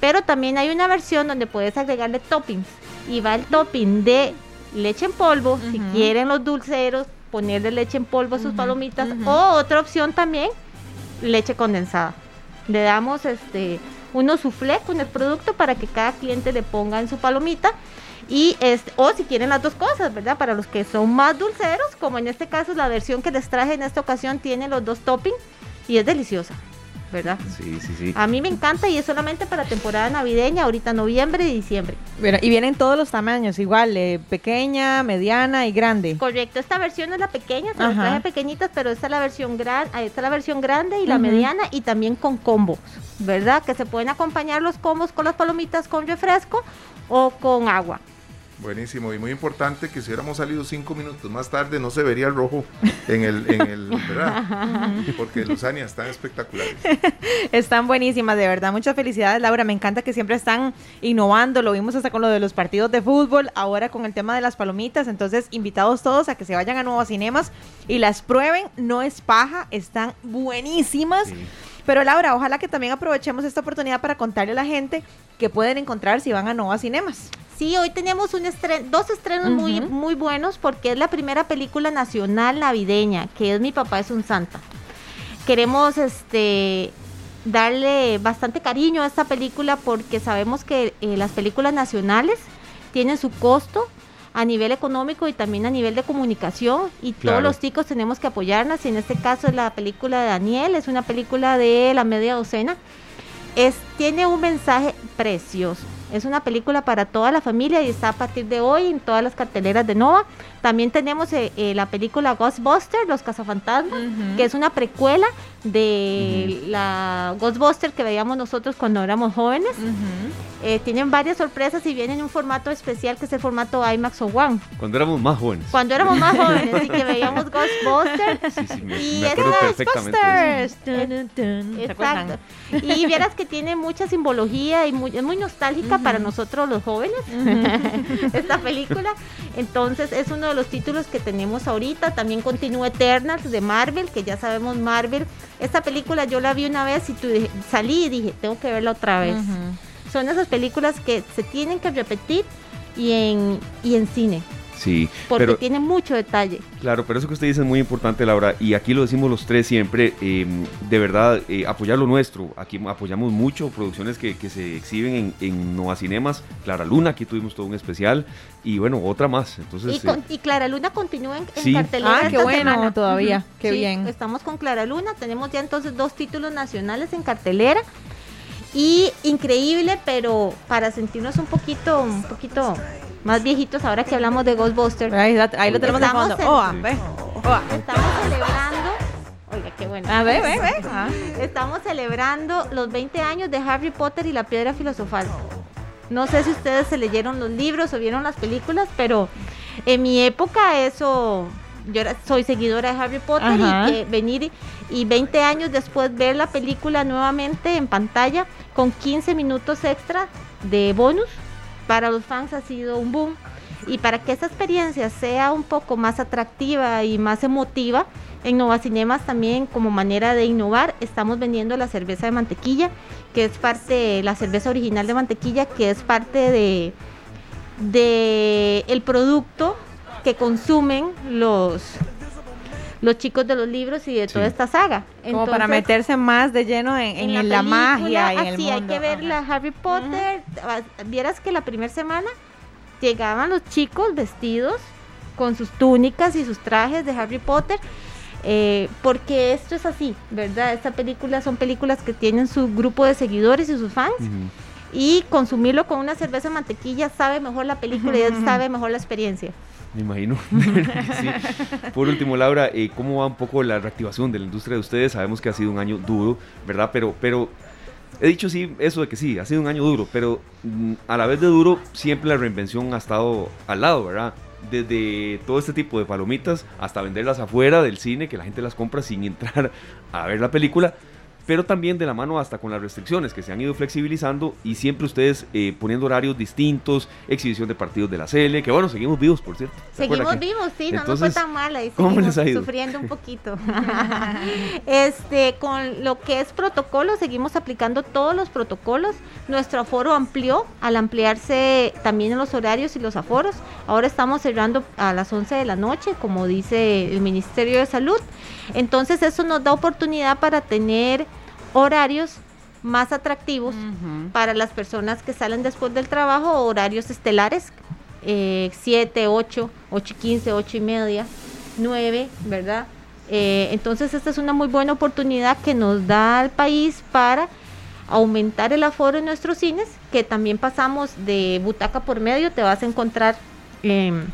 Speaker 6: Pero también hay una versión donde puedes agregarle toppings. Y va el topping de leche en polvo, si quieren los dulceros, ponerle leche en polvo a sus palomitas. O otra opción también, leche condensada. Le damos este unos soufflé con el producto para que cada cliente le ponga en su palomita. Y este, o si quieren las dos cosas, ¿verdad? Para los que son más dulceros, como en este caso la versión que les traje en esta ocasión tiene los dos toppings y es deliciosa. ¿verdad?
Speaker 2: Sí, sí, sí.
Speaker 6: A mí me encanta y es solamente para temporada navideña, ahorita noviembre y diciembre.
Speaker 3: y vienen todos los tamaños, igual, eh, pequeña, mediana y grande.
Speaker 6: Correcto, esta versión es la pequeña, se las traje pequeñitas, pero esta es la versión grande, esta es la versión grande y la mediana y también con combos, ¿verdad? Que se pueden acompañar los combos con las palomitas con refresco o con agua.
Speaker 4: Buenísimo y muy importante que si hubiéramos salido cinco minutos más tarde no se vería el rojo en el, en el ¿verdad? Porque los Ania están espectaculares.
Speaker 3: están buenísimas, de verdad. Muchas felicidades, Laura. Me encanta que siempre están innovando. Lo vimos hasta con lo de los partidos de fútbol, ahora con el tema de las palomitas. Entonces, invitados todos a que se vayan a nuevos cinemas y las prueben. No es paja, están buenísimas. Pero Laura, ojalá que también aprovechemos esta oportunidad para contarle a la gente que pueden encontrar si van a Nova Cinemas.
Speaker 6: Sí, hoy tenemos un dos estrenos muy, muy buenos porque es la primera película nacional navideña, que es Mi papá es un santa. Queremos este darle bastante cariño a esta película porque sabemos que eh, las películas nacionales tienen su costo a nivel económico y también a nivel de comunicación y todos los chicos tenemos que apoyarnos y en este caso es la película de Daniel, es una película de la media docena. Es, tiene un mensaje precioso. Es una película para toda la familia y está a partir de hoy en todas las carteleras de Nova. También tenemos eh, eh, la película Ghostbusters, Los Cazafantasmas, que es una precuela de la Ghostbuster que veíamos nosotros cuando éramos jóvenes. Eh, tienen varias sorpresas y vienen en un formato especial que es el formato IMAX o One.
Speaker 2: Cuando éramos más jóvenes.
Speaker 6: Cuando éramos más jóvenes y que veíamos Ghostbusters.
Speaker 2: Sí, sí, me, y acuerdo perfectamente.
Speaker 6: Exacto. Y vieras que tiene mucha simbología y muy, es muy nostálgica para nosotros los jóvenes esta película. Entonces es uno de los títulos que tenemos ahorita. También continúa Eternals de Marvel, que ya sabemos Marvel. Esta película yo la vi una vez y salí y dije, tengo que verla otra vez. Son esas películas que se tienen que repetir y en, y en cine.
Speaker 2: Sí.
Speaker 6: Porque tiene mucho detalle.
Speaker 2: Claro, pero eso que usted dice es muy importante, Laura, y aquí lo decimos los tres siempre, em, de verdad, eh, apoyar lo nuestro. Aquí apoyamos mucho producciones que, se exhiben en, en, Nova Cinemas. Clara Luna, aquí tuvimos todo un especial, y bueno, otra más. Entonces,
Speaker 6: y, eh, Clara Luna continúa en, sí. cartelera.
Speaker 3: Ah, qué bueno todavía, qué bien.
Speaker 6: Estamos con Clara Luna, tenemos ya entonces dos títulos nacionales en cartelera. Y increíble, pero para sentirnos un poquito, un poquito más viejitos, ahora que hablamos de Ghostbusters.
Speaker 3: Ahí, lo tenemos de fondo.
Speaker 6: Estamos celebrando. Oiga, qué bueno.
Speaker 3: A ver, ve, ve.
Speaker 6: Ah. Estamos celebrando los 20 años de Harry Potter y la piedra filosofal. No sé si ustedes se leyeron los libros o vieron las películas, pero en mi época eso yo soy seguidora de Harry Potter y venir y 20 años después ver la película nuevamente en pantalla con 15 minutos extra de bonus para los fans ha sido un boom. Y para que esa experiencia sea un poco más atractiva y más emotiva, en Nova Cinemas también como manera de innovar estamos vendiendo la cerveza de mantequilla, que es parte, la cerveza original de mantequilla, que es parte de, de el producto que consumen los los chicos de los libros y de toda esta saga.
Speaker 3: Como para meterse más de lleno en, la, magia y en el mundo.
Speaker 6: hay que ver la Harry Potter. Vieras que la primera semana llegaban los chicos vestidos con sus túnicas y sus trajes de Harry Potter. Eh, porque esto es así, ¿verdad? Esta película son películas que tienen su grupo de seguidores y sus fans. Y consumirlo con una cerveza mantequilla sabe mejor la película y sabe mejor la experiencia.
Speaker 2: Me imagino. Por último, Laura, eh, ¿cómo va un poco la reactivación de la industria de ustedes? Sabemos que ha sido un año duro, ¿verdad? Pero, pero he dicho sí, eso de que sí, ha sido un año duro, pero mm, a la vez de duro, siempre la reinvención ha estado al lado, ¿verdad? Desde todo este tipo de palomitas hasta venderlas afuera del cine, que la gente las compra sin entrar a ver la película pero también de la mano hasta con las restricciones que se han ido flexibilizando y siempre ustedes eh, poniendo horarios distintos, exhibición de partidos de la CL, que bueno, seguimos vivos, por cierto.
Speaker 6: Seguimos vivos, sí, no nos fue tan mal, ahí seguimos sufriendo un poquito. este, con lo que es protocolo, seguimos aplicando todos los protocolos. Nuestro aforo amplió al ampliarse también en los horarios y los aforos. Ahora estamos cerrando a las 11 de la noche, como dice el Ministerio de Salud. Entonces eso nos da oportunidad para tener horarios más atractivos para las personas que salen después del trabajo, horarios estelares, 7, 8, 8 y 15, 8 y media, 9, ¿verdad? Eh, entonces esta es una muy buena oportunidad que nos da al país para aumentar el aforo en nuestros cines, que también pasamos de butaca por medio, te vas a encontrar en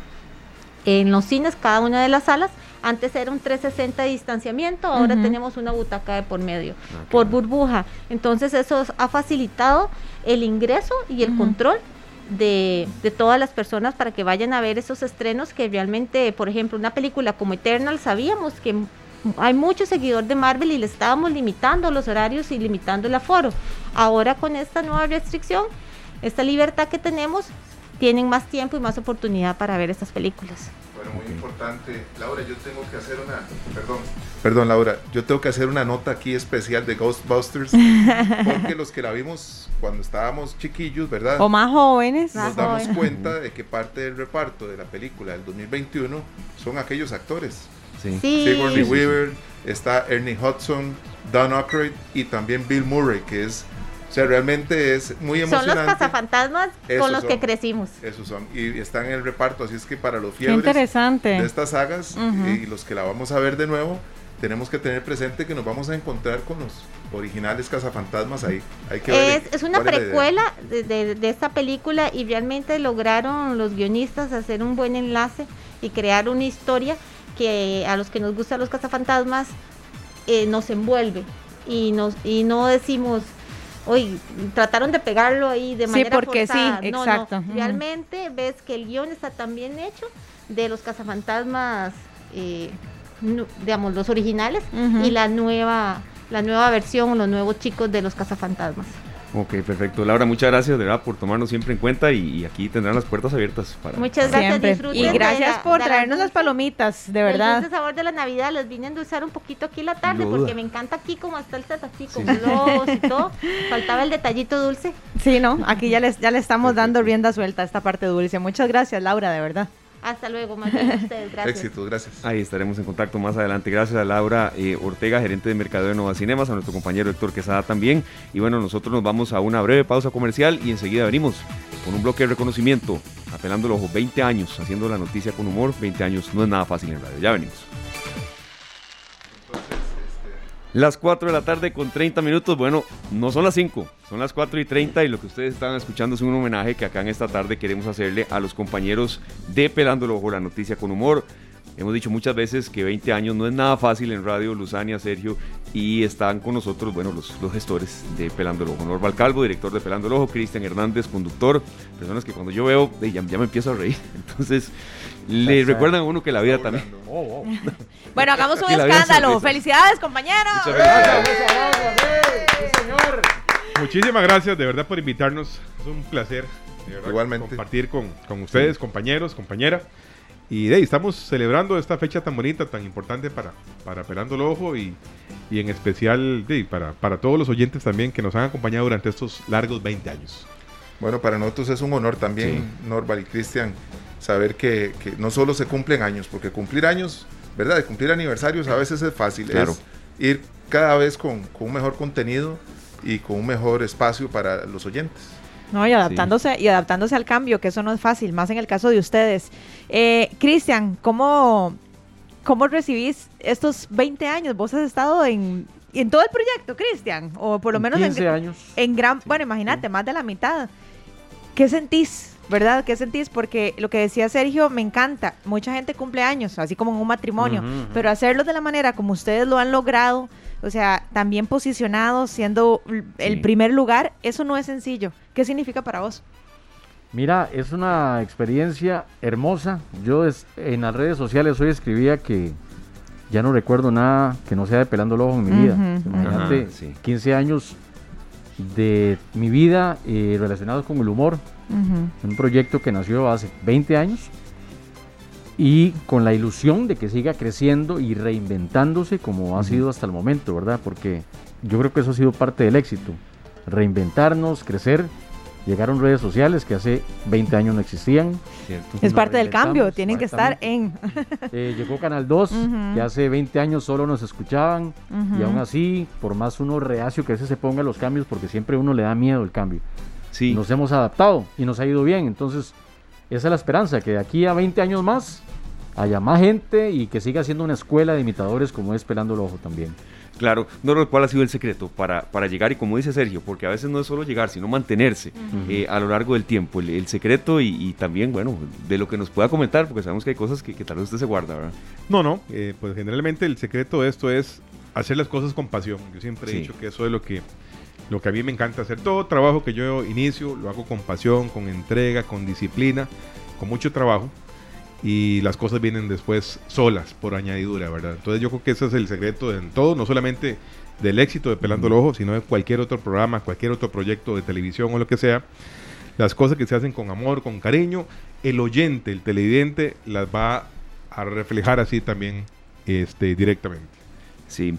Speaker 6: los cines, cada una de las salas, antes era un 360 de distanciamiento, ahora tenemos una butaca de por medio, ah, por burbuja. Entonces eso ha facilitado el ingreso y el control de, todas las personas para que vayan a ver esos estrenos que realmente, por ejemplo, una película como Eternal, sabíamos que hay muchos seguidores de Marvel y le estábamos limitando los horarios y limitando el aforo. Ahora con esta nueva restricción, esta libertad que tenemos, tienen más tiempo y más oportunidad para ver estas películas.
Speaker 4: Bueno, muy importante. Laura, yo tengo que hacer una. Perdón. Perdón, Laura. Yo tengo que hacer una nota aquí especial de Ghostbusters. Porque los que la vimos cuando estábamos chiquillos, ¿verdad?
Speaker 3: O más jóvenes.
Speaker 4: Nos damos cuenta de que parte del reparto de la película del 2021 son aquellos actores.
Speaker 2: Sí.
Speaker 4: Sigourney Weaver, está Ernie Hudson, Don Aykroyd y también Bill Murray, que es o sea, realmente es muy emocionante.
Speaker 6: Son los cazafantasmas con los que crecimos.
Speaker 4: Esos son. Y están en el reparto, así es que para los fiebres de estas sagas y los que la vamos a ver de nuevo, tenemos que tener presente que nos vamos a encontrar con los originales cazafantasmas ahí. Hay que
Speaker 6: ver es, una precuela de, de, esta película y realmente lograron los guionistas hacer un buen enlace y crear una historia que a los que nos gustan los cazafantasmas eh, nos envuelve y, nos, y no decimos Oye, trataron de pegarlo ahí de manera
Speaker 3: sí, porque Sí, exacto.
Speaker 6: Realmente ves que el guion está tan bien hecho de los cazafantasmas, eh, digamos, los originales y la nueva, la nueva versión, los nuevos chicos de los cazafantasmas.
Speaker 2: Ok, perfecto. Laura, muchas gracias de verdad por tomarnos siempre en cuenta y, aquí tendrán las puertas abiertas para.
Speaker 6: Muchas gracias,
Speaker 3: Y gracias por traernos las palomitas, de verdad.
Speaker 6: El sabor de la Navidad, los vine a endulzar un poquito aquí la tarde porque me encanta aquí como está el set así con globos y todo. Faltaba el detallito dulce.
Speaker 3: Sí, no, aquí ya les ya le estamos dando rienda suelta a esta parte dulce. Muchas gracias, Laura, de verdad.
Speaker 6: Hasta luego, más bien ustedes. Gracias.
Speaker 4: Éxitos, gracias.
Speaker 2: Ahí estaremos en contacto más adelante. Gracias a Laura eh, Ortega, gerente de mercado de Nova Cinemas, a nuestro compañero Héctor Quesada también. Y bueno, nosotros nos vamos a una breve pausa comercial y enseguida venimos con un bloque de reconocimiento, apelando los ojos 20 años, haciendo la noticia con humor. 20 años no es nada fácil en radio. Ya venimos. Las 4 de la tarde con 30 minutos. Bueno, no son las 5, son las 4 y 30 y lo que ustedes están escuchando es un homenaje que acá en esta tarde queremos hacerle a los compañeros de Pelando el Ojo, la noticia con humor. Hemos dicho muchas veces que 20 años no es nada fácil en radio, Luzania, Sergio, y están con nosotros, bueno, los, los gestores de Pelando el Ojo. Norval Calvo, director de Pelando el Ojo, Cristian Hernández, conductor, personas que cuando yo veo, ya, ya me empiezo a reír. Entonces, le recuerdan a uno que la vida también. Oh,
Speaker 3: oh. bueno, hagamos un escándalo. Felicidades, compañeros. Muchas gracias.
Speaker 7: señor. Muchísimas gracias de verdad por invitarnos. Es un placer
Speaker 4: Igualmente.
Speaker 7: compartir con, con ustedes, compañeros, compañera. Y de ahí estamos celebrando esta fecha tan bonita, tan importante para, para Pelando el Ojo y, y en especial de, para, para todos los oyentes también que nos han acompañado durante estos largos 20 años.
Speaker 4: Bueno, para nosotros es un honor también, Norval y Cristian, saber que, no solo se cumplen años, porque cumplir años, ¿verdad? De cumplir aniversarios a veces es fácil, claro. es ir cada vez con, un mejor contenido y con un mejor espacio para los oyentes.
Speaker 3: No, y adaptándose, y adaptándose al cambio, que eso no es fácil, más en el caso de ustedes. Eh, Cristian, ¿cómo, ¿cómo recibís estos 20 años? Vos has estado en, en todo el proyecto, Cristian, o por lo menos
Speaker 7: 15 años.
Speaker 3: En gran, bueno, imagínate, más de la mitad. ¿Qué sentís? ¿Verdad? ¿Qué sentís? Porque lo que decía Sergio me encanta. Mucha gente cumple años, así como en un matrimonio, pero hacerlo de la manera como ustedes lo han logrado, o sea, también posicionado, siendo el primer lugar, eso no es sencillo. ¿Qué significa para vos?
Speaker 8: Mira, es una experiencia hermosa. Yo en las redes sociales hoy escribía que ya no recuerdo nada que no sea de pelando el ojo en mi vida. Imagínate, 15 años de mi vida eh, relacionados con el humor. Un proyecto que nació hace 20 años y con la ilusión de que siga creciendo y reinventándose como ha sido hasta el momento, ¿verdad? Porque yo creo que eso ha sido parte del éxito. Reinventarnos, crecer. Llegaron redes sociales que hace 20 años no existían.
Speaker 3: Es parte del cambio, tienen que estar en.
Speaker 8: Eh, llegó Canal 2, que hace 20 años solo nos escuchaban, y aún así, por más uno reacio que ese se ponga los cambios, porque siempre uno le da miedo el cambio. Sí. Nos hemos adaptado y nos ha ido bien. Entonces, esa es la esperanza, que de aquí a 20 años más haya más gente y que siga siendo una escuela de imitadores como es Pelando el Ojo también.
Speaker 2: Claro, no cuál ha sido el secreto para, para llegar y como dice Sergio, porque a veces no es solo llegar, sino mantenerse eh, a lo largo del tiempo, el, secreto y, también, bueno, de lo que nos pueda comentar, porque sabemos que hay cosas que, tal vez usted se guarda, ¿verdad?
Speaker 7: No, no, eh, pues generalmente el secreto de esto es hacer las cosas con pasión. Yo siempre he dicho que eso es lo que, lo que a mí me encanta hacer. Todo trabajo que yo inicio lo hago con pasión, con entrega, con disciplina, con mucho trabajo y las cosas vienen después solas por añadidura, ¿verdad? Entonces yo creo que ese es el secreto en todo, no solamente del éxito de Pelando el Ojo, sino de cualquier otro programa, cualquier otro proyecto de televisión o lo que sea. Las cosas que se hacen con amor, con cariño, el oyente, el televidente, las va a reflejar así también este, directamente.
Speaker 2: Sí.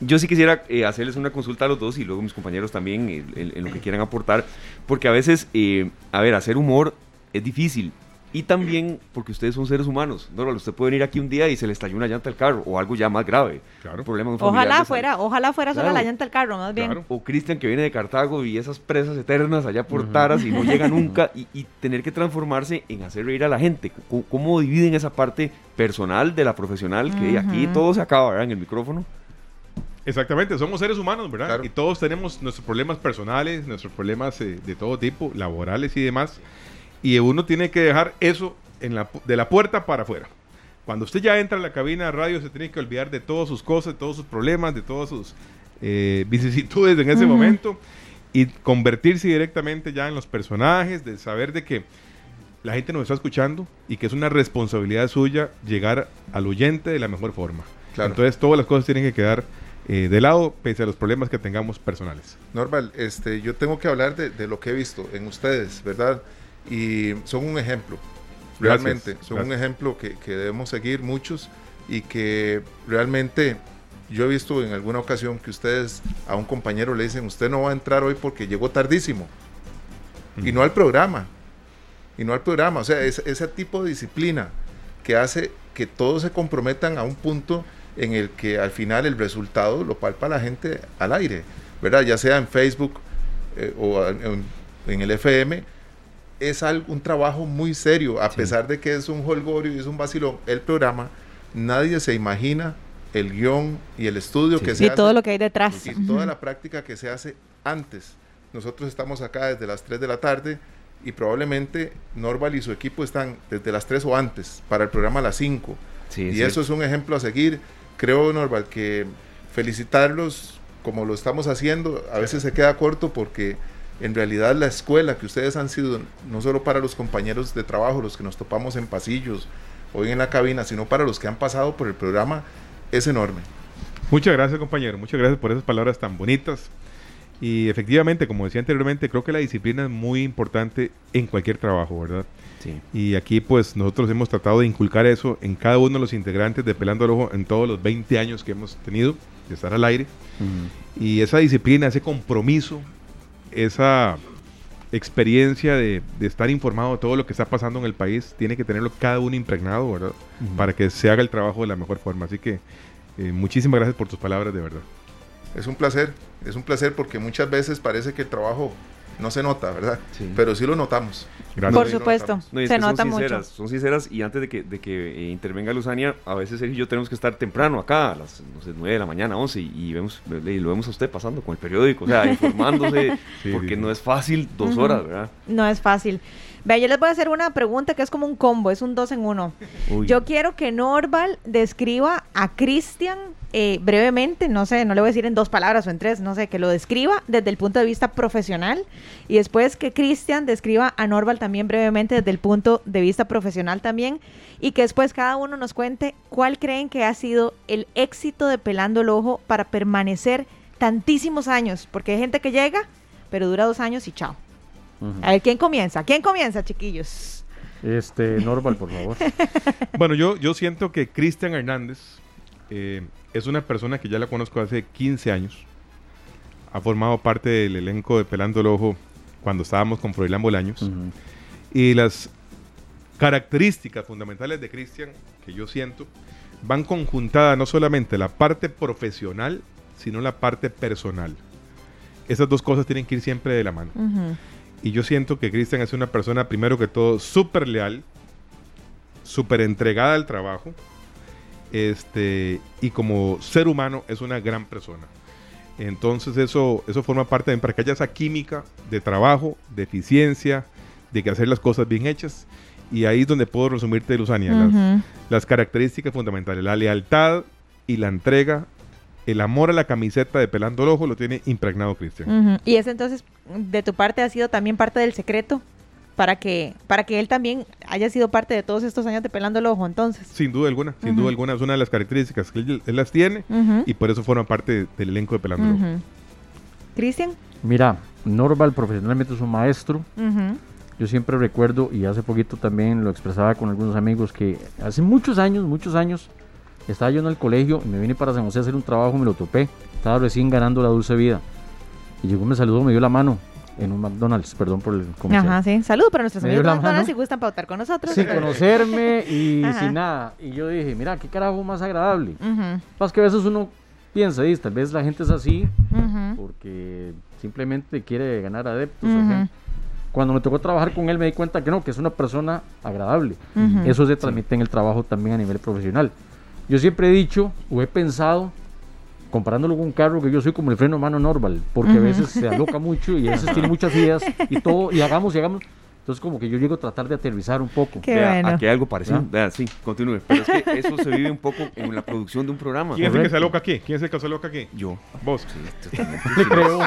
Speaker 2: Yo sí quisiera eh, hacerles una consulta a los dos y luego mis compañeros también en, lo que quieran aportar, porque a veces, eh, a ver, hacer humor es difícil y también porque ustedes son seres humanos. No, usted puede venir aquí un día y se le estalló una llanta al carro o algo ya más grave.
Speaker 3: Claro. problema ojalá fuera, ojalá fuera solo la llanta al carro, más bien.
Speaker 2: O Cristian que viene de Cartago y esas presas eternas allá por Taras y no llega nunca y, tener que transformarse en hacer reír a la gente. ¿Cómo, dividen esa parte personal de la profesional? Que aquí todo se acaba, ¿verdad? En el micrófono.
Speaker 7: Exactamente, somos seres humanos, ¿verdad? Y todos tenemos nuestros problemas personales, nuestros problemas eh, de todo tipo, laborales y demás y uno tiene que dejar eso en la, de la puerta para afuera. Cuando usted ya entra a la cabina de radio, se tiene que olvidar de todas sus cosas, de todos sus problemas, de todas sus eh, vicisitudes en ese momento y convertirse directamente ya en los personajes, de saber de que la gente nos está escuchando y que es una responsabilidad suya llegar al oyente de la mejor forma. Entonces todas las cosas tienen que quedar eh, de lado pese a los problemas que tengamos personales.
Speaker 4: Normal, este, yo tengo que hablar de, de lo que he visto en ustedes, ¿verdad? Y son un ejemplo, realmente, son un ejemplo que, debemos seguir muchos y que realmente yo he visto en alguna ocasión que ustedes a un compañero le dicen, usted no va a entrar hoy porque llegó tardísimo, y no al programa, y no al programa, o sea, es, ese tipo de disciplina que hace que todos se comprometan a un punto en el que al final el resultado lo palpa la gente al aire, ¿verdad? Ya sea en Facebook eh, o en, en el FM, es algo, un trabajo muy serio, a pesar de que es un holgorio y es un vacilón, el programa, nadie se imagina el guion y el estudio que se
Speaker 3: hace. Y todo lo que hay detrás.
Speaker 4: Y toda la práctica que se hace antes. Nosotros estamos acá desde las 3 de la tarde y probablemente Norval y su equipo están desde las 3 o antes para el programa a las 5. y eso es un ejemplo a seguir. Creo, Norval, que felicitarlos como lo estamos haciendo, a veces se queda corto porque en realidad la escuela que ustedes han sido, no solo para los compañeros de trabajo, los que nos topamos en pasillos, hoy en la cabina, sino para los que han pasado por el programa, es enorme.
Speaker 7: Muchas gracias compañero, muchas gracias por esas palabras tan bonitas. Y efectivamente, como decía anteriormente, creo que la disciplina es muy importante en cualquier trabajo, ¿verdad? Sí. Y aquí pues nosotros hemos tratado de inculcar eso en cada uno de los integrantes de Pelando al Ojo en todos los 20 años que hemos tenido de estar al aire. Y esa disciplina, ese compromiso esa experiencia de, estar informado de todo lo que está pasando en el país, tiene que tenerlo cada uno impregnado, ¿verdad? Para que se haga el trabajo de la mejor forma. Así que eh, muchísimas gracias por tus palabras, de verdad.
Speaker 4: Es un placer, es un placer porque muchas veces parece que el trabajo no se nota, ¿verdad? Pero sí lo notamos.
Speaker 3: Por supuesto, se nota
Speaker 2: son
Speaker 3: mucho.
Speaker 2: Son sinceras y antes de que, de que eh, intervenga Luzania, a veces Sergio y yo tenemos que estar temprano acá, a las no sé, 9 de la mañana, 11, y, vemos, y lo vemos a usted pasando con el periódico, o sea, informándose, porque no es fácil dos horas, ¿verdad?
Speaker 3: No es fácil. Vea, yo les voy a hacer una pregunta que es como un combo, es un dos en uno. Yo quiero que Norval describa a Cristian eh, brevemente, no sé, no le voy a decir en dos palabras o en tres, no sé, que lo describa desde el punto de vista profesional y después que Cristian describa a Norval también brevemente desde el punto de vista profesional también y que después cada uno nos cuente cuál creen que ha sido el éxito de Pelando el Ojo para permanecer tantísimos años, porque hay gente que llega, pero dura dos años y chao. A ver, ¿quién comienza? ¿Quién comienza, chiquillos?
Speaker 8: Este, Norval, por favor.
Speaker 7: bueno, yo, yo siento que Cristian Hernández eh, es una persona que ya la conozco hace 15 años. Ha formado parte del elenco de Pelando el Ojo cuando estábamos con Froilán Bolaños. Y las características fundamentales de Cristian, que yo siento, van conjuntadas no solamente la parte profesional, sino la parte personal. Esas dos cosas tienen que ir siempre de la mano. Y yo siento que Cristian es una persona, primero que todo, súper leal, súper entregada al trabajo, este, y como ser humano es una gran persona. Entonces eso, eso forma parte de para que haya esa química de trabajo, de eficiencia, de que hacer las cosas bien hechas. Y ahí es donde puedo resumirte, Luzania, las, las, características fundamentales, la lealtad y la entrega el amor a la camiseta de Pelando el Ojo lo tiene impregnado Cristian.
Speaker 3: Y ese entonces, de tu parte, ha sido también parte del secreto para que, para que él también haya sido parte de todos estos años de Pelando el Ojo, entonces.
Speaker 7: Sin duda alguna, sin duda alguna, es una de las características que él, las tiene y por eso forma parte del elenco de Pelando el Ojo.
Speaker 3: Cristian.
Speaker 8: Mira, Norval profesionalmente es un maestro. Yo siempre recuerdo, y hace poquito también lo expresaba con algunos amigos, que hace muchos años, muchos años, estaba yo en el colegio y me vine para San José a hacer un trabajo, me lo topé. Estaba recién ganando la dulce vida. Y llegó, me saludó, me dio la mano en un McDonald's, perdón por el
Speaker 3: comercial. Ajá, sí. Saludos para nuestros amigos de McDonald's si gustan pautar con nosotros.
Speaker 8: Sin conocerme y sin nada. Y yo dije, mira, qué carajo más agradable. Uh que a veces uno piensa, tal vez la gente es así porque simplemente quiere ganar adeptos. Cuando me tocó trabajar con él me di cuenta que no, que es una persona agradable. Eso se transmite en el trabajo también a nivel profesional. Yo siempre he dicho o he pensado, comparándolo con un carro, que yo soy como el freno mano normal, porque a veces se aloca mucho y a veces tiene muchas ideas y todo, y hagamos y hagamos. Entonces como que yo llego a tratar de aterrizar un poco.
Speaker 2: Qué Vea, Aquí hay algo parecido. Vea, sí, continúe. Pero es que eso se vive un poco en la producción de un programa.
Speaker 7: ¿Quién es el que se aloca aquí? ¿Quién es el que se aloca aquí?
Speaker 2: Yo.
Speaker 7: ¿Vos?
Speaker 2: Sí, totalmente. Le creo.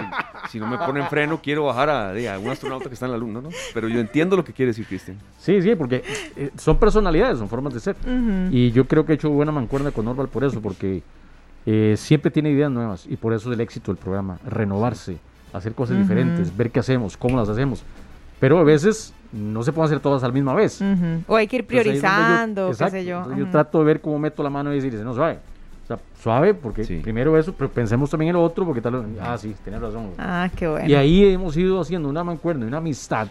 Speaker 2: Si, no me ponen freno, quiero bajar a, a, un astronauta que está en la luna, ¿no? Pero yo entiendo lo que quiere decir Cristian.
Speaker 8: Sí, sí, porque eh, son personalidades, son formas de ser. Y yo creo que he hecho buena mancuerna con Norval por eso, porque eh, siempre tiene ideas nuevas y por eso es el éxito del programa. Renovarse, hacer cosas diferentes, ver qué hacemos, cómo las hacemos. Pero a veces no se pueden hacer todas a la misma vez.
Speaker 3: O hay que ir priorizando, qué sé yo.
Speaker 8: Yo trato de ver cómo meto la mano y decir, no, suave. O sea, suave, porque primero eso, pero pensemos también en lo otro, porque tal Ah, sí, tienes razón.
Speaker 3: Ah, qué bueno.
Speaker 8: Y ahí hemos ido haciendo una mancuerna, una amistad,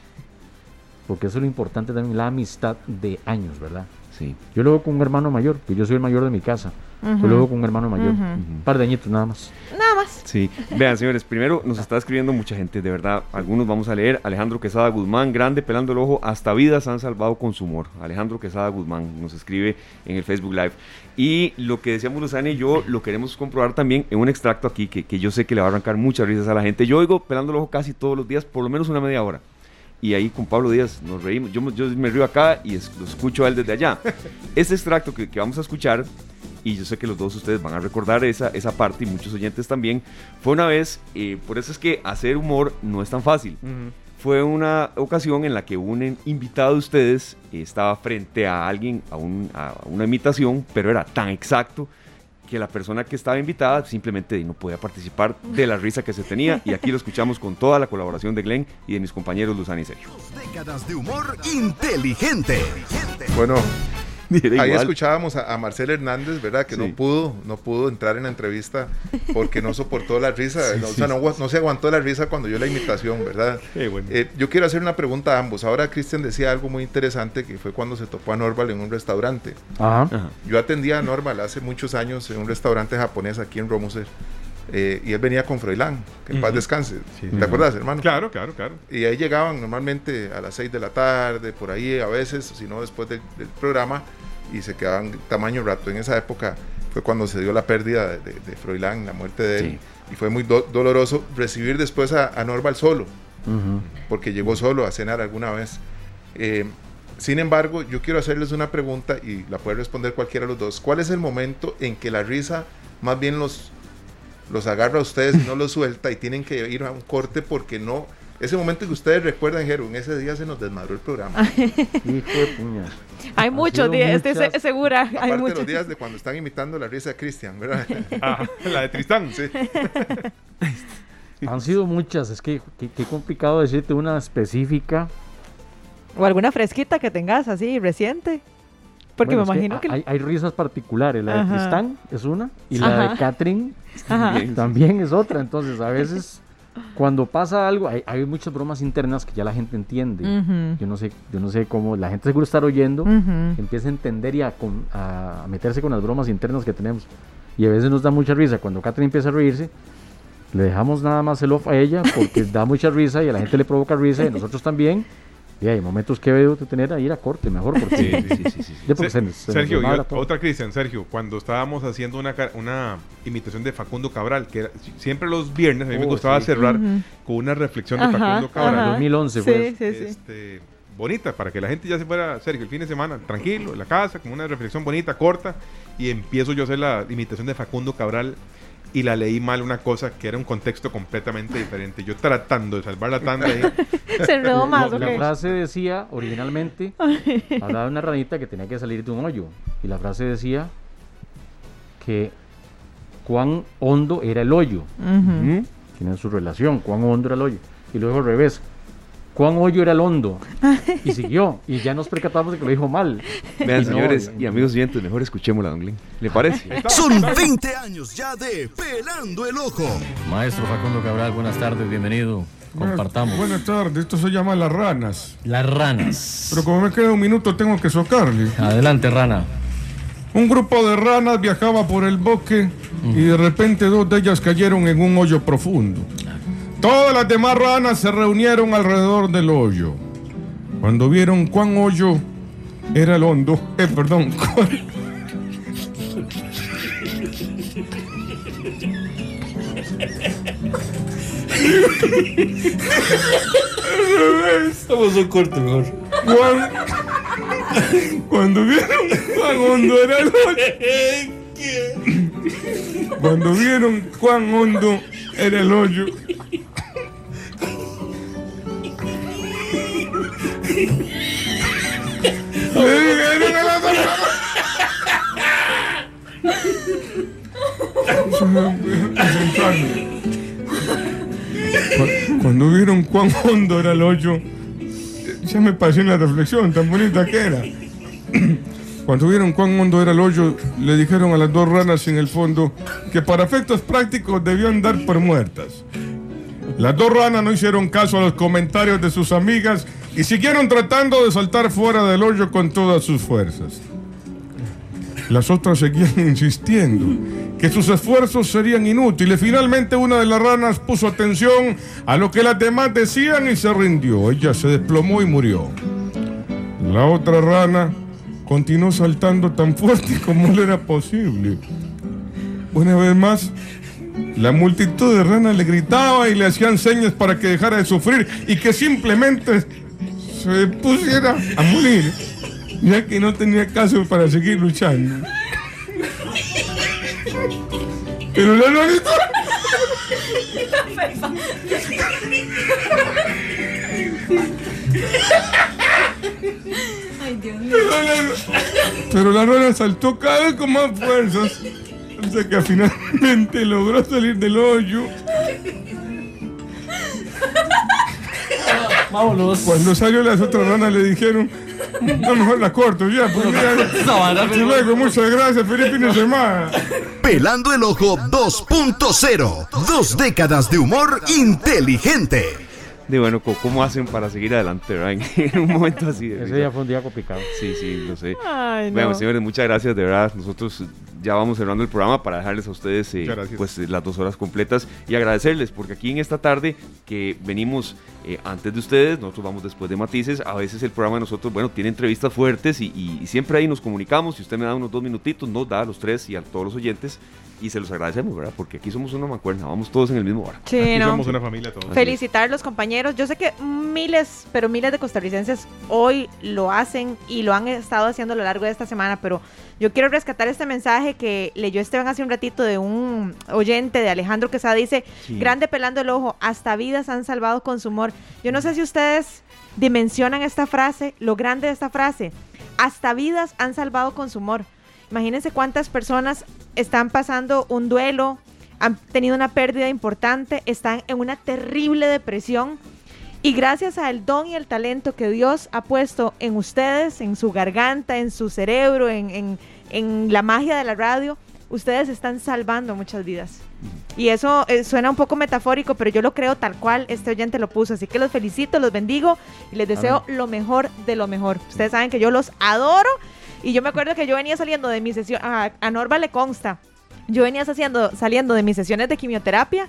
Speaker 8: porque eso es lo importante también, la amistad de años, ¿verdad?
Speaker 2: Sí.
Speaker 8: Yo lo veo con un hermano mayor, que yo soy el mayor de mi casa. Yo lo veo con un hermano mayor. Un par de añitos nada más.
Speaker 3: Nada más.
Speaker 2: Sí. Vean, señores, primero nos está escribiendo mucha gente, de verdad. Algunos vamos a leer. Alejandro Quesada Guzmán, grande, pelando el ojo. Hasta vidas han salvado con su humor. Alejandro Quesada Guzmán nos escribe en el Facebook Live. Y lo que decíamos Luzana y yo lo queremos comprobar también en un extracto aquí que, que yo sé que le va a arrancar muchas risas a la gente. Yo oigo pelando el ojo casi todos los días, por lo menos una media hora y ahí con Pablo Díaz nos reímos. Yo, yo me río acá y lo escucho a él desde allá. Este extracto que, que, vamos a escuchar, y yo sé que los dos ustedes van a recordar esa, esa parte y muchos oyentes también, fue una vez, eh, por eso es que hacer humor no es tan fácil. Fue una ocasión en la que un invitado de ustedes estaba frente a alguien, a, un, a una imitación, pero era tan exacto que la persona que estaba invitada simplemente no podía participar de la risa que se tenía y aquí lo escuchamos con toda la colaboración de Glenn y de mis compañeros Luzán y Sergio.
Speaker 1: décadas de humor inteligente.
Speaker 4: Bueno, Ahí escuchábamos a, Marcel Hernández, ¿verdad? Que no pudo, no pudo entrar en la entrevista porque no soportó la risa, no, o sea, no, se aguantó la risa cuando yo la invitación, ¿verdad? Eh, yo quiero hacer una pregunta a ambos. Ahora Cristian decía algo muy interesante que fue cuando se topó a Norval en un restaurante. Yo atendía a Norval hace muchos años en un restaurante japonés aquí en Romuser. Eh, y él venía con Froilán, que en paz descanse. ¿Te acuerdas, hermano?
Speaker 7: Claro, claro, claro.
Speaker 4: Y ahí llegaban normalmente a las 6 de la tarde, por ahí a veces, si no después del, programa, y se quedaban tamaño rato. En esa época fue cuando se dio la pérdida de, de, Froilán, la muerte de él, y fue muy doloroso recibir después a, Norval solo, porque llegó solo a cenar alguna vez. Eh, sin embargo, yo quiero hacerles una pregunta y la puede responder cualquiera de los dos. ¿Cuál es el momento en que la risa más bien los los agarra a ustedes y no los suelta y tienen que ir a un corte porque no, ese momento que ustedes recuerdan, Jero, en ese día se nos desmadró el programa.
Speaker 3: Hijo de puña. Hay muchos días, estoy segura.
Speaker 4: Aparte
Speaker 3: hay
Speaker 4: muchos. los días de cuando están imitando la risa de Cristian, ¿verdad?
Speaker 7: Ah, la de Tristán. Sí.
Speaker 8: Han sido muchas, es que qué complicado decirte una específica.
Speaker 3: O alguna fresquita que tengas así, reciente. Porque me imagino que,
Speaker 8: Hay, risas particulares, la de Tristán es una y la de Catherine también es otra. Entonces, a veces cuando pasa algo, hay, muchas bromas internas que ya la gente entiende. Yo no sé, yo no sé cómo la gente seguro estar oyendo, empieza a entender y a, meterse con las bromas internas que tenemos. Y a veces nos da mucha risa cuando Catherine empieza a reírse. Le dejamos nada más el off a ella porque da mucha risa y a la gente le provoca risa y a nosotros también. Y hay momentos que debo tener a ir a corte mejor. Porque, sí, sí,
Speaker 7: sí, Sergio, otra Cristian, Sergio, cuando estábamos haciendo una, una imitación de Facundo Cabral, que siempre los viernes a mí me gustaba cerrar con una reflexión de Facundo Cabral.
Speaker 8: 2011
Speaker 7: fue. Este, bonita, para que la gente ya se fuera, Sergio, el fin de semana, tranquilo, en la casa, con una reflexión bonita, corta, y empiezo yo a hacer la imitación de Facundo Cabral y la leí mal una cosa que era un contexto completamente diferente. Yo tratando de salvar la tanda ahí.
Speaker 3: Se enredó más.
Speaker 8: La frase decía originalmente, hablaba de una ranita que tenía que salir de un hoyo. Y la frase decía que cuán hondo era el hoyo. Tienen su relación, cuán hondo era el hoyo. Y luego al revés, cuán hoyo era el hondo. Y siguió. Y ya nos percatamos de que lo dijo mal.
Speaker 2: Vean, señores y amigos oyentes, mejor escuchémosla, Don Glenn. ¿Le parece?
Speaker 1: Son 20 años ya de Pelando el Ojo.
Speaker 8: Maestro Facundo Cabral, buenas tardes, bienvenido. Compartamos.
Speaker 9: Buenas, tardes, esto se llama Las Ranas.
Speaker 8: Las Ranas.
Speaker 9: Pero como me queda un minuto, tengo que socarle.
Speaker 8: Adelante, rana.
Speaker 9: Un grupo de ranas viajaba por el bosque y de repente dos de ellas cayeron en un hoyo profundo. Todas las demás ranas se reunieron alrededor del hoyo. Cuando vieron cuán hoyo era el hondo, eh, perdón,
Speaker 8: a un corte mejor.
Speaker 9: Cuando, vieron cuán hondo era el hoyo. Cuando vieron cuán hondo era el hoyo. Cuando vieron cuán hondo era el hoyo, ya me pasé en la reflexión, tan bonita que era. Cuando vieron cuán hondo era el hoyo, le dijeron a las dos ranas en el fondo que para efectos prácticos debían dar por muertas. Las dos ranas no hicieron caso a los comentarios de sus amigas y siguieron tratando de saltar fuera del hoyo con todas sus fuerzas. Las otras seguían insistiendo que sus esfuerzos serían inútiles. Finalmente una de las ranas puso atención a lo que las demás decían y se rindió. Ella se desplomó y murió. La otra rana continuó saltando tan fuerte como le era posible. Una vez más, la multitud de ranas le gritaba y le hacían señas para que dejara de sufrir y que simplemente se pusiera a morir, ya que no tenía caso para seguir luchando. Pero la ranita... Ay, Dios mío. Pero la rana saltó cada vez con más fuerzas hasta que finalmente logró salir del hoyo. Vámonos. Cuando salió las otras ranas le dijeron, no, mejor la corto ya, porque luego, muchas gracias, feliz fin de semana.
Speaker 1: Pelando el Ojo 2.0, dos décadas de humor inteligente
Speaker 2: de bueno, ¿cómo hacen para seguir adelante, En un momento así.
Speaker 8: Ese día fue un día complicado.
Speaker 2: Sí, sí, lo sé. Bueno, señores, muchas gracias, de verdad. Nosotros ya vamos cerrando el programa para dejarles a ustedes eh, pues las dos horas completas y agradecerles porque aquí en esta tarde que venimos eh, antes de ustedes, nosotros vamos después de Matices, a veces el programa de nosotros, bueno, tiene entrevistas fuertes y, y siempre ahí nos comunicamos, si usted me da unos dos minutitos, nos da a los tres y a todos los oyentes y se los agradecemos, ¿verdad? Porque aquí somos una mancuerna, vamos todos en el mismo bar.
Speaker 3: Sí,
Speaker 7: aquí somos una familia todos.
Speaker 3: Felicitar a los compañeros. Yo sé que miles, pero miles de costarricenses hoy lo hacen y lo han estado haciendo a lo largo de esta semana, pero yo quiero rescatar este mensaje que leyó Esteban hace un ratito de un oyente de Alejandro Quesada. Dice, grande pelando el ojo, hasta vidas han salvado con su humor. Yo no sé si ustedes dimensionan esta frase, lo grande de esta frase. Hasta vidas han salvado con su humor. Imagínense cuántas personas están pasando un duelo, han tenido una pérdida importante, están en una terrible depresión. Y gracias al don y el talento que Dios ha puesto en ustedes, en su garganta, en su cerebro, en, en, la magia de la radio, ustedes están salvando muchas vidas. Y eso eh, suena un poco metafórico, pero yo lo creo tal cual este oyente lo puso. Así que los felicito, los bendigo y les deseo lo mejor de lo mejor. Ustedes saben que yo los adoro. Y yo me acuerdo que yo venía saliendo de mi sesión, a, a Norma le consta, yo venía haciendo, saliendo de mis sesiones de quimioterapia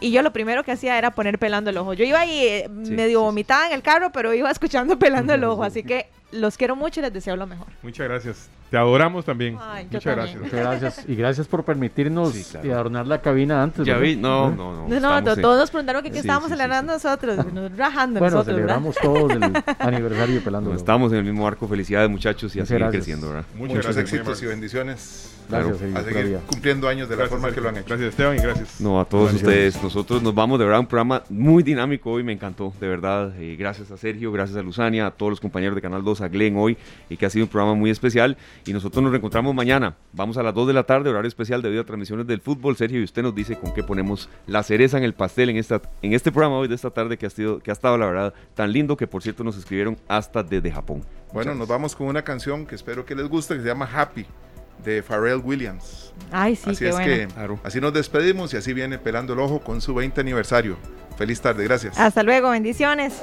Speaker 3: y yo lo primero que hacía era poner pelando el ojo. Yo iba ahí eh, medio vomitada en el carro, pero iba escuchando pelando el ojo. Así que los quiero mucho y les deseo lo mejor.
Speaker 7: Muchas gracias. Te adoramos también. Muchas gracias.
Speaker 8: Muchas gracias. Y gracias por permitirnos adornar la cabina antes.
Speaker 2: Ya vi, no, no, no.
Speaker 3: No, no todos nos preguntaron que qué estábamos celebrando nosotros, rajando
Speaker 8: bueno,
Speaker 3: nosotros.
Speaker 8: celebramos todos el aniversario pelando.
Speaker 2: estamos en el mismo arco. Felicidades, muchachos, y a seguir creciendo, ¿verdad?
Speaker 4: Muchos éxitos y bendiciones. Gracias, a seguir cumpliendo años de la forma que lo han hecho.
Speaker 7: Gracias, Esteban, y gracias.
Speaker 2: No, a todos ustedes. Nosotros nos vamos, de verdad, un programa muy dinámico hoy, me encantó, de verdad. Eh, gracias a Sergio, gracias a Luzania, a todos los compañeros de Canal 2, a Glenn hoy, y que ha sido un programa muy especial. Y nosotros nos reencontramos mañana. Vamos a las 2 de la tarde, horario especial debido a transmisiones del fútbol. Sergio, y usted nos dice con qué ponemos la cereza en el pastel en, esta, en este programa hoy de esta tarde que ha, sido, que ha estado, la verdad, tan lindo que, por cierto, nos escribieron hasta desde Japón.
Speaker 4: Bueno, nos vamos con una canción que espero que les guste, que se llama Happy de Pharrell Williams.
Speaker 3: Ay, sí,
Speaker 4: así es que así nos despedimos y así viene pelando el ojo con su 20 aniversario. Feliz tarde, gracias.
Speaker 3: Hasta luego, bendiciones.